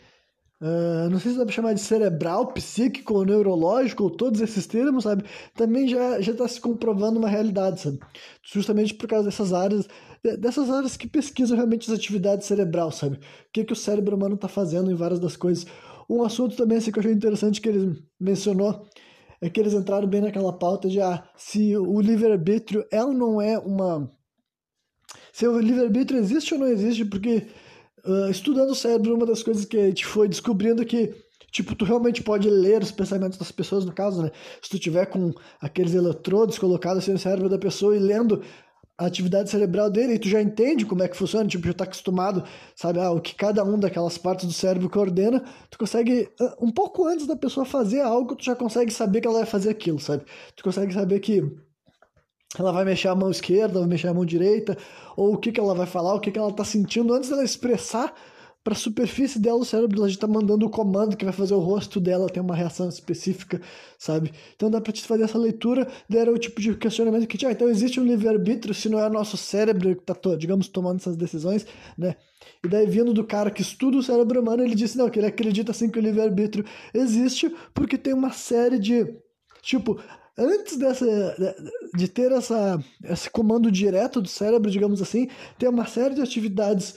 uh, não sei se dá pra chamar de cerebral, psíquico, neurológico, ou todos esses termos, sabe? Também já já está se comprovando uma realidade, sabe? Justamente por causa dessas áreas dessas áreas que pesquisam realmente as atividades cerebral, sabe? O que, que o cérebro humano está fazendo em várias das coisas. Um assunto também assim, que eu achei interessante que ele mencionou é que eles entraram bem naquela pauta de ah, se o livre-arbítrio é ou não é uma. Se o livre-arbítrio existe ou não existe, porque uh, estudando o cérebro, uma das coisas que a gente foi descobrindo que Tipo, tu realmente pode ler os pensamentos das pessoas, no caso, né? Se tu tiver com aqueles eletrodos colocados assim no cérebro da pessoa e lendo a atividade cerebral dele e tu já entende como é que funciona, tipo, já tá acostumado, sabe, ah, o que cada um daquelas partes do cérebro coordena, tu consegue, ah, um pouco antes da pessoa fazer algo, tu já consegue saber que ela vai fazer aquilo, sabe? Tu consegue saber que ela vai mexer a mão esquerda, vai mexer a mão direita, ou o que, que ela vai falar, o que, que ela tá sentindo, antes dela expressar para a superfície dela, o cérebro ela já está mandando o comando que vai fazer o rosto dela ter uma reação específica, sabe? Então dá para te fazer essa leitura, era o tipo de questionamento que tinha, ah, então existe um livre-arbítrio se não é o nosso cérebro que está, digamos, tomando essas decisões, né? E daí vindo do cara que estuda o cérebro humano, ele disse, não, que ele acredita assim que o livre-arbítrio existe porque tem uma série de, tipo, antes dessa de ter essa, esse comando direto do cérebro, digamos assim, tem uma série de atividades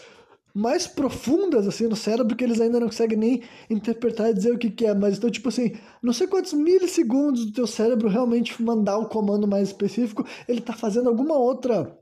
mais profundas assim no cérebro que eles ainda não conseguem nem interpretar e dizer o que, que é. Mas então, tipo assim, não sei quantos milissegundos do teu cérebro realmente mandar o comando mais específico, ele tá fazendo alguma outra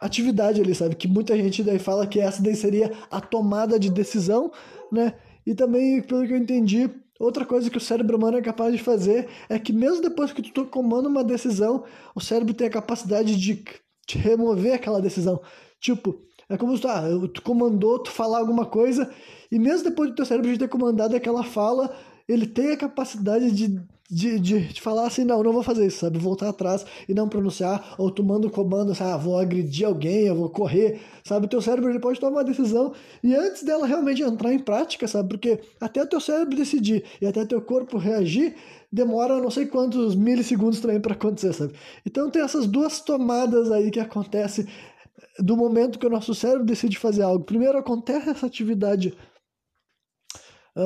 atividade ali, sabe? Que muita gente daí fala que essa daí seria a tomada de decisão, né? E também, pelo que eu entendi, outra coisa que o cérebro humano é capaz de fazer é que mesmo depois que tu comanda uma decisão, o cérebro tem a capacidade de, de remover aquela decisão. Tipo, é como se ah, tu comandou tu falar alguma coisa e mesmo depois do teu cérebro de ter comandado aquela fala, ele tem a capacidade de, de, de, de, falar assim, não, não vou fazer isso, sabe? Voltar atrás e não pronunciar, ou tu manda o comando, assim, ah, vou agredir alguém, eu vou correr, sabe? O teu cérebro ele pode tomar uma decisão e antes dela realmente entrar em prática, sabe? Porque até o teu cérebro decidir e até o teu corpo reagir, demora não sei quantos milissegundos também para acontecer, sabe? Então tem essas duas tomadas aí que acontece do momento que o nosso cérebro decide fazer algo. Primeiro acontece essa atividade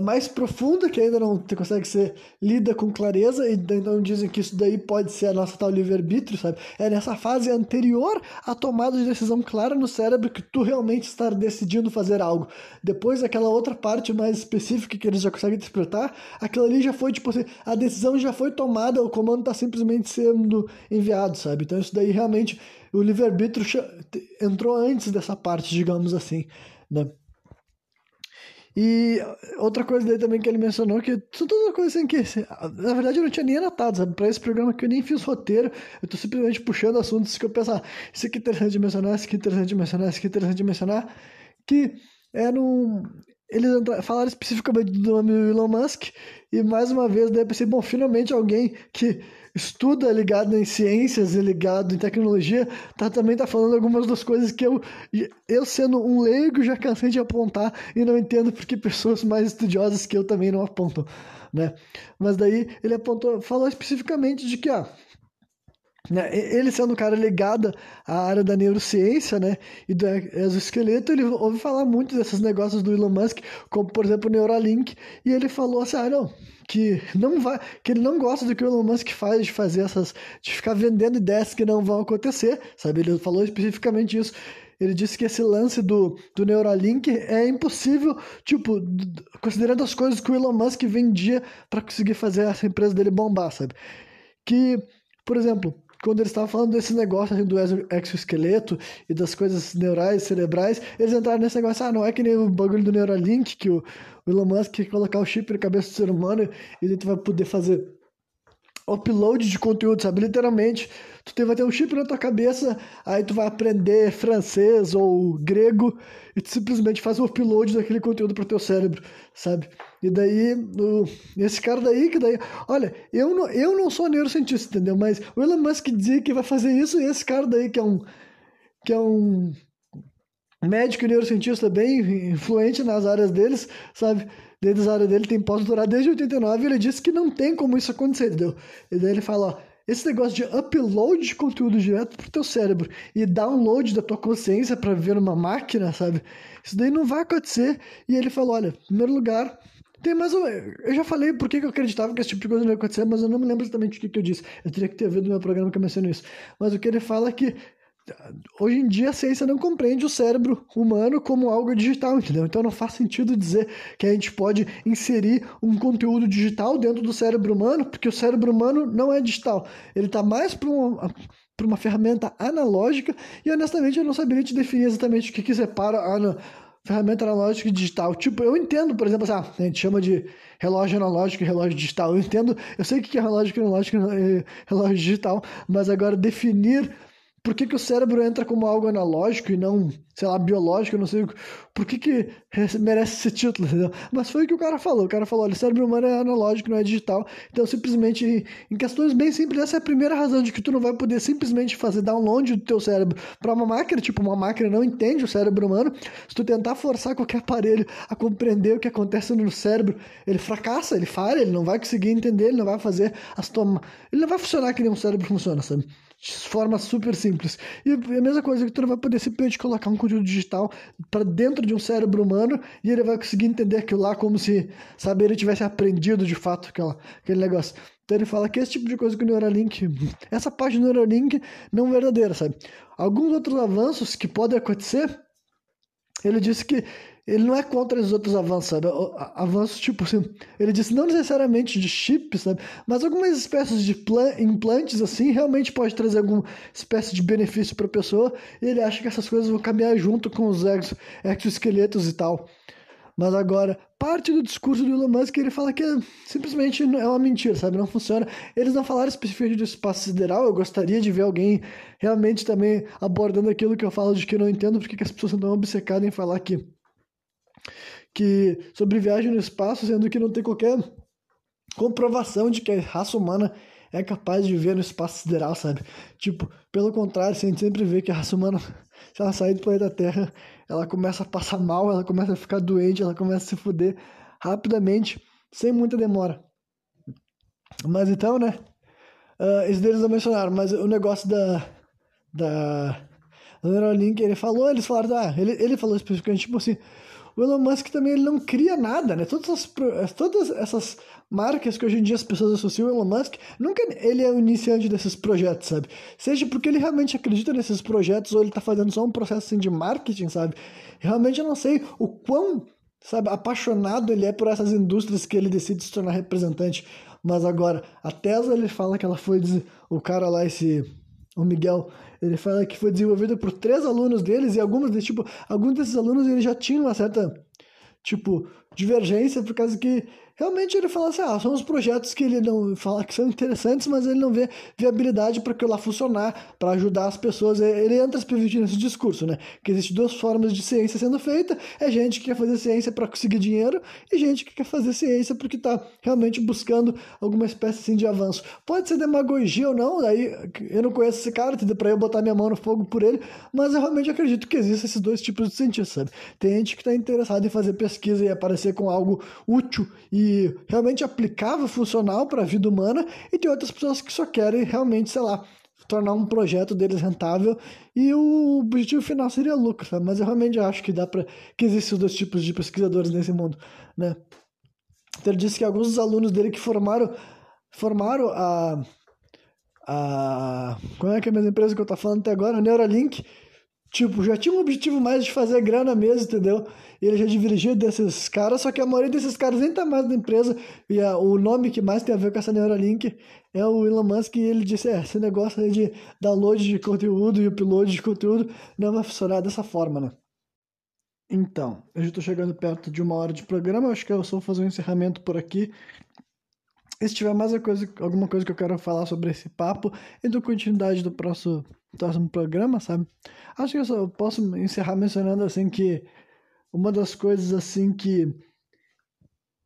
mais profunda, que ainda não consegue ser lida com clareza, e então dizem que isso daí pode ser a nossa tal livre-arbítrio, sabe? É nessa fase anterior à tomada de decisão clara no cérebro que tu realmente está decidindo fazer algo. Depois, aquela outra parte mais específica que eles já conseguem interpretar, aquilo ali já foi, tipo assim, a decisão já foi tomada, o comando está simplesmente sendo enviado, sabe? Então isso daí realmente, o livre-arbítrio entrou antes dessa parte, digamos assim, né? E outra coisa dele também que ele mencionou, que são todas coisas assim que, na verdade, eu não tinha nem anotado, sabe? Pra esse programa que eu nem fiz roteiro, eu tô simplesmente puxando assuntos que eu penso, ah, isso aqui é interessante de mencionar, isso aqui é interessante de mencionar, isso aqui é interessante de mencionar, que é num... Eles falaram especificamente do nome do Elon Musk, e mais uma vez, daí eu pensei, bom, finalmente alguém que estuda ligado em ciências e ligado em tecnologia, tá, também tá falando algumas das coisas que eu, eu sendo um leigo, já cansei de apontar e não entendo porque pessoas mais estudiosas que eu também não apontam, né? Mas daí ele apontou, falou especificamente de que, ah, ele sendo um cara ligado à área da neurociência, né, e do exoesqueleto, ele ouve falar muito desses negócios do Elon Musk, como por exemplo o Neuralink, e ele falou assim, ah, não, que não vai, que ele não gosta do que o Elon Musk faz de fazer essas, de ficar vendendo ideias que não vão acontecer, sabe? Ele falou especificamente isso. Ele disse que esse lance do, do Neuralink é impossível, tipo, considerando as coisas que o Elon Musk vendia para conseguir fazer essa empresa dele bombar, sabe? Que, por exemplo, quando eles estavam falando desse negócio assim, do exoesqueleto e das coisas neurais, cerebrais, eles entraram nesse negócio, ah, não é que nem o bagulho do Neuralink, que o, Elon Musk quer colocar o chip na cabeça do ser humano e a gente vai poder fazer upload de conteúdo, sabe? Literalmente, tu vai ter um chip na tua cabeça, aí tu vai aprender francês ou grego e tu simplesmente faz o upload daquele conteúdo pro teu cérebro, sabe? E daí, o, esse cara daí, que daí, olha, eu não, eu não sou neurocientista, entendeu? Mas o Elon Musk dizia que vai fazer isso e esse cara daí que é um que é um médico e neurocientista bem influente nas áreas deles, sabe? Da área dele tem pós-doutorado desde 89 e ele disse que não tem como isso acontecer, entendeu? E daí ele fala, ó, esse negócio de upload de conteúdo direto pro teu cérebro e download da tua consciência para viver numa máquina, sabe? Isso daí não vai acontecer. E ele falou, olha, em primeiro lugar, tem mais. Eu já falei por que eu acreditava que esse tipo de coisa não ia acontecer, mas eu não me lembro exatamente o que, que eu disse. Eu teria que ter ouvido no meu programa que eu menciono isso. Mas o que ele fala é que Hoje em dia a ciência não compreende o cérebro humano como algo digital, entendeu? Então não faz sentido dizer que a gente pode inserir um conteúdo digital dentro do cérebro humano, porque o cérebro humano não é digital. Ele está mais para uma, para uma ferramenta analógica e honestamente eu não saberia te definir exatamente o que, que separa a ferramenta analógica e digital. Tipo, eu entendo, por exemplo, assim, a gente chama de relógio analógico e relógio digital. Eu entendo, eu sei o que é relógio analógico e relógio digital, mas agora definir por que, que o cérebro entra como algo analógico e não, sei lá, biológico, não sei por que, que merece esse título, entendeu? Mas foi o que o cara falou. O cara falou: olha, o cérebro humano é analógico, não é digital. Então, simplesmente, em questões bem simples, essa é a primeira razão de que tu não vai poder simplesmente fazer download do teu cérebro para uma máquina. Tipo, uma máquina não entende o cérebro humano. Se tu tentar forçar qualquer aparelho a compreender o que acontece no cérebro, ele fracassa, ele falha, ele não vai conseguir entender, ele não vai fazer as tomas. Ele não vai funcionar que nem um cérebro funciona, sabe? De forma super simples. E a mesma coisa que tu não vai poder simplesmente colocar um conteúdo digital para dentro de um cérebro humano e ele vai conseguir entender aquilo lá como se, sabe, ele tivesse aprendido de fato aquela, aquele negócio. Então ele fala que esse tipo de coisa que o Neuralink, essa parte do Neuralink não é verdadeira, sabe? Alguns outros avanços que podem acontecer, ele disse que ele não é contra os outros avanços, sabe? Avanços, tipo assim, ele disse não necessariamente de chips, sabe? Mas algumas espécies de implantes, assim, realmente pode trazer alguma espécie de benefício para a pessoa. E ele acha que essas coisas vão caminhar junto com os exo exoesqueletos e tal. Mas agora, parte do discurso do Elon Musk, ele fala que simplesmente é uma mentira, sabe? Não funciona. Eles não falaram especificamente do espaço sideral. Eu gostaria de ver alguém realmente também abordando aquilo que eu falo de que eu não entendo porque que as pessoas estão obcecadas em falar que, que sobre viagem no espaço, sendo que não tem qualquer comprovação de que a raça humana é capaz de viver no espaço sideral, sabe? Tipo, pelo contrário, a gente sempre vê que a raça humana, se ela sair do planeta Terra, ela começa a passar mal, ela começa a ficar doente, ela começa a se fuder rapidamente, sem muita demora. Mas então, né? Uh, esses deles não mencionaram, mas o negócio da. da. Neuralink, ele falou, eles falaram, ah, ele, ele falou especificamente, tipo assim, o Elon Musk também ele não cria nada, né? Todas, as, todas essas marcas que hoje em dia as pessoas associam ao Elon Musk, nunca ele é o iniciante desses projetos, sabe? Seja porque ele realmente acredita nesses projetos ou ele tá fazendo só um processo assim, de marketing, sabe? Realmente eu não sei o quão, sabe, apaixonado ele é por essas indústrias que ele decide se tornar representante. Mas agora, a Tesla ele fala que ela foi o cara lá esse o Miguel, ele fala que foi desenvolvida por três alunos deles e alguns desses, tipo, alguns desses alunos ele já tinham uma certa tipo divergência por causa que realmente ele fala assim, ah, são os projetos que ele não fala que são interessantes, mas ele não vê viabilidade para aquilo lá funcionar, para ajudar as pessoas. Ele entra especificamente nesse discurso, né? Que existem duas formas de ciência sendo feita: é gente que quer fazer ciência para conseguir dinheiro e gente que quer fazer ciência porque está realmente buscando alguma espécie assim, de avanço. Pode ser demagogia ou não, daí eu não conheço esse cara, para eu botar minha mão no fogo por ele, mas eu realmente acredito que existem esses dois tipos de cientistas, sabe? Tem gente que está interessada em fazer pesquisa e aparecer com algo útil e realmente aplicável, funcional para a vida humana, e tem outras pessoas que só querem realmente, sei lá, tornar um projeto deles rentável e o objetivo final seria lucro, sabe? Mas eu realmente acho que dá para que existem os dois tipos de pesquisadores nesse mundo, né? Então, ele disse que alguns dos alunos dele que formaram formaram a a como é que é a mesma empresa que eu tô falando até agora, a Neuralink, tipo, já tinha um objetivo mais de fazer grana mesmo, entendeu? ele já divergia desses caras, só que a maioria desses caras nem tá mais na empresa, e a, o nome que mais tem a ver com essa Neuralink é o Elon Musk, e ele disse, é, esse negócio aí de download de conteúdo e upload de conteúdo não vai funcionar dessa forma, né? Então, eu já estou chegando perto de uma hora de programa, acho que eu só vou fazer um encerramento por aqui. E se tiver mais coisa, alguma coisa que eu quero falar sobre esse papo, eu dou continuidade do próximo, próximo programa, sabe? Acho que eu só posso encerrar mencionando assim que uma das coisas assim que.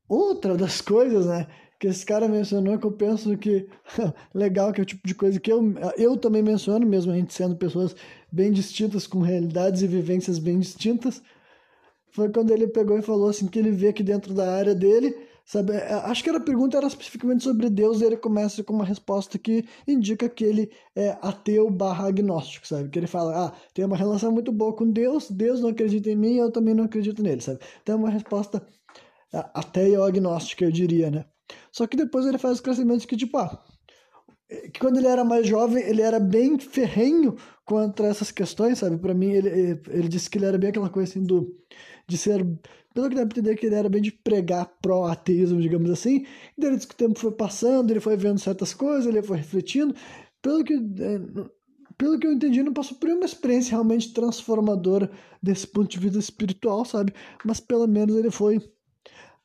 Outra das coisas, né? Que esse cara mencionou que eu penso que legal, que é o tipo de coisa que eu, eu também menciono, mesmo a gente sendo pessoas bem distintas, com realidades e vivências bem distintas. Foi quando ele pegou e falou assim que ele vê que dentro da área dele Sabe, é, acho que a pergunta era especificamente sobre Deus e ele começa com uma resposta que indica que ele é ateu barra agnóstico, sabe? Que ele fala, ah, tem uma relação muito boa com Deus, Deus não acredita em mim, eu também não acredito nele, sabe? Então é uma resposta ateia ou agnóstica, eu diria, né? Só que depois ele faz os crescimentos que, tipo, ah, que quando ele era mais jovem, ele era bem ferrenho contra essas questões, sabe? Para mim, ele, ele disse que ele era bem aquela coisa assim do de ser pelo que dá pra entender que ele era bem de pregar pró-ateísmo, digamos assim. E daí que o tempo foi passando, ele foi vendo certas coisas, ele foi refletindo. Pelo que, é, pelo que eu entendi, não passou por uma experiência realmente transformadora desse ponto de vista espiritual, sabe? Mas pelo menos ele foi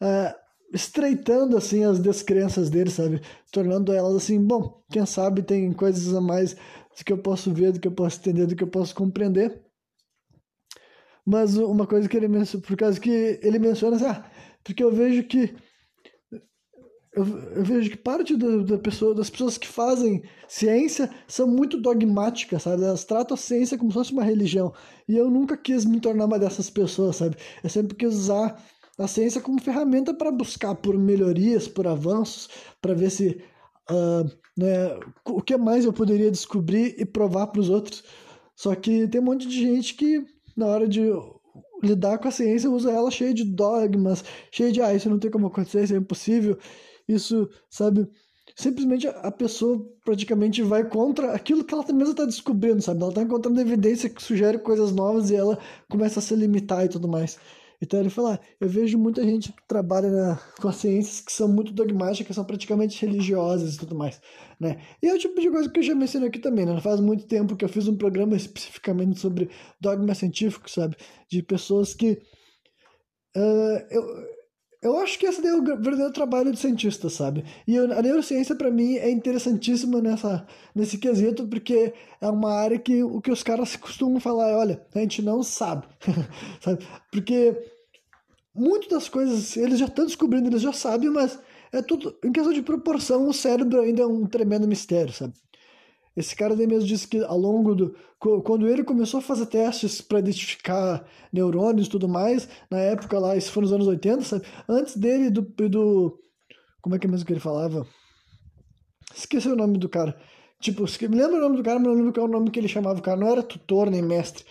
é, estreitando assim as descrenças dele, sabe? Tornando elas assim, bom, quem sabe tem coisas a mais do que eu posso ver, do que eu posso entender, do que eu posso compreender. Mas uma coisa que ele menciona, por causa que ele menciona assim, ah, porque eu vejo que eu, eu vejo que parte do, da pessoa, das pessoas que fazem ciência são muito dogmáticas, sabe? Elas tratam a ciência como se fosse uma religião. E eu nunca quis me tornar uma dessas pessoas, sabe? Eu sempre quis usar a ciência como ferramenta para buscar por melhorias, por avanços, para ver se uh, né, o que mais eu poderia descobrir e provar para os outros. Só que tem um monte de gente que na hora de lidar com a ciência, usa ela cheia de dogmas, cheia de, ah, isso não tem como acontecer, isso é impossível. Isso, sabe? Simplesmente a pessoa praticamente vai contra aquilo que ela mesma está descobrindo, sabe? Ela está encontrando evidência que sugere coisas novas e ela começa a se limitar e tudo mais. Então ele fala, ah, eu vejo muita gente que trabalha na, com as ciências que são muito dogmáticas, são praticamente religiosas e tudo mais, né? E é o tipo de coisa que eu já mencionei aqui também, né? Faz muito tempo que eu fiz um programa especificamente sobre dogma científico, sabe? De pessoas que Uh, eu, eu acho que esse é o verdadeiro trabalho de cientista, sabe? E a neurociência, para mim, é interessantíssima nessa, nesse quesito, porque é uma área que o que os caras costumam falar é, olha, a gente não sabe, sabe? Porque muitas das coisas eles já estão descobrindo, eles já sabem, mas é tudo, em questão de proporção, o cérebro ainda é um tremendo mistério, sabe? Esse cara daí mesmo disse que ao longo do. Quando ele começou a fazer testes para identificar neurônios e tudo mais, na época lá, isso foi nos anos 80, sabe? Antes dele do. do como é que é mesmo que ele falava? Esqueci o nome do cara. Tipo, me lembro o nome do cara, mas não lembro qual é o nome que ele chamava o cara. Não era tutor nem mestre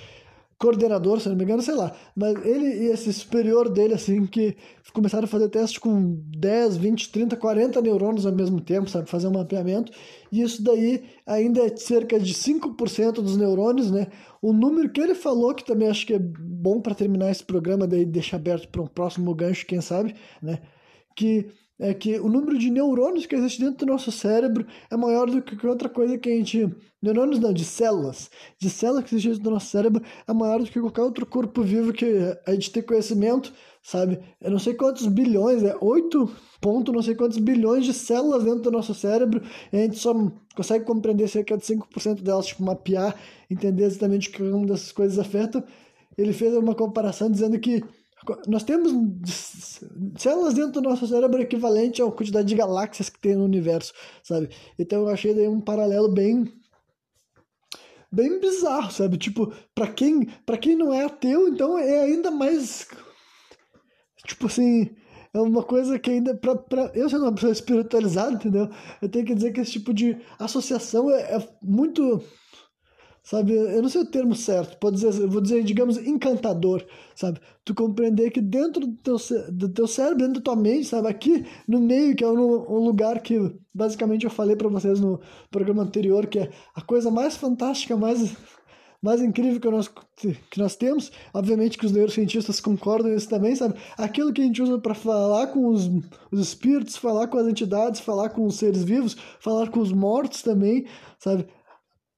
coordenador, se não me engano, sei lá. Mas ele e esse superior dele, assim, que começaram a fazer testes com 10, 20, 30, 40 neurônios ao mesmo tempo, sabe? Fazer um mapeamento. E isso daí ainda é cerca de 5% dos neurônios, né? O número que ele falou, que também acho que é bom para terminar esse programa, daí deixar aberto para um próximo gancho, quem sabe, né? Que é que o número de neurônios que existe dentro do nosso cérebro é maior do que outra coisa que a gente. Neurônios não, de células. De células que existem dentro do nosso cérebro é maior do que qualquer outro corpo vivo que a gente tem conhecimento, sabe? Eu não sei quantos bilhões, é 8 ponto, não sei quantos bilhões de células dentro do nosso cérebro, e a gente só consegue compreender cerca de 5% delas, tipo, mapear, entender exatamente que uma dessas coisas afeta. Ele fez uma comparação dizendo que nós temos células dentro do nosso cérebro equivalente à quantidade de galáxias que tem no universo, sabe? Então eu achei daí um paralelo bem bem bizarro, sabe? Tipo, para quem, para quem não é ateu, então é ainda mais tipo assim, é uma coisa que ainda para eu sendo uma pessoa espiritualizada, entendeu? Eu tenho que dizer que esse tipo de associação é, é muito sabe? Eu não sei o termo certo, pode dizer, vou dizer, digamos, encantador, sabe? Tu compreender que dentro do teu, do teu cérebro, dentro da tua mente, sabe? Aqui no meio, que é um, um lugar que basicamente eu falei para vocês no programa anterior, que é a coisa mais fantástica, mais mais incrível que nós, que nós temos, obviamente que os neurocientistas concordam isso também, sabe? Aquilo que a gente usa para falar com os, os espíritos, falar com as entidades, falar com os seres vivos, falar com os mortos também, sabe?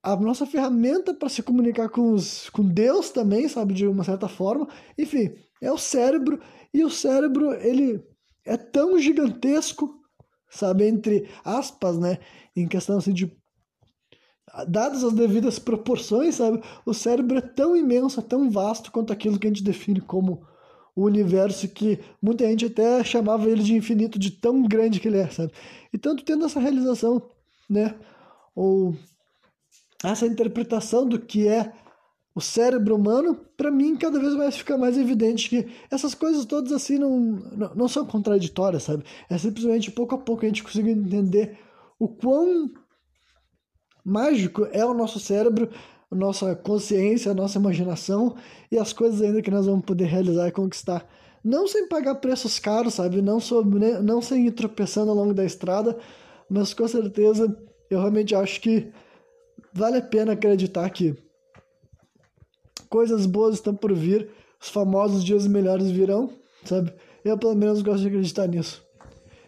A nossa ferramenta para se comunicar com, os, com Deus também, sabe, de uma certa forma. Enfim, é o cérebro, e o cérebro, ele é tão gigantesco, sabe, entre aspas, né, em questão assim de dadas as devidas proporções, sabe, o cérebro é tão imenso, é tão vasto quanto aquilo que a gente define como o universo que muita gente até chamava ele de infinito, de tão grande que ele é, sabe? E tanto tendo essa realização, né, ou essa interpretação do que é o cérebro humano, para mim cada vez mais fica mais evidente que essas coisas todas assim não, não, não, são contraditórias, sabe? É simplesmente pouco a pouco a gente consegue entender o quão mágico é o nosso cérebro, a nossa consciência, a nossa imaginação e as coisas ainda que nós vamos poder realizar e conquistar. Não sem pagar preços caros, sabe? Não, sobre, né? não sem ir tropeçando ao longo da estrada, mas com certeza eu realmente acho que vale a pena acreditar que coisas boas estão por vir, os famosos dias melhores virão, sabe? Eu pelo menos gosto de acreditar nisso.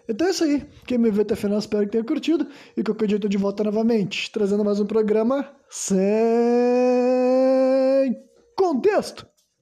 Então é isso aí. Quem me vê até o final, espero que tenha curtido. E dia eu tô de volta novamente, trazendo mais um programa sem contexto.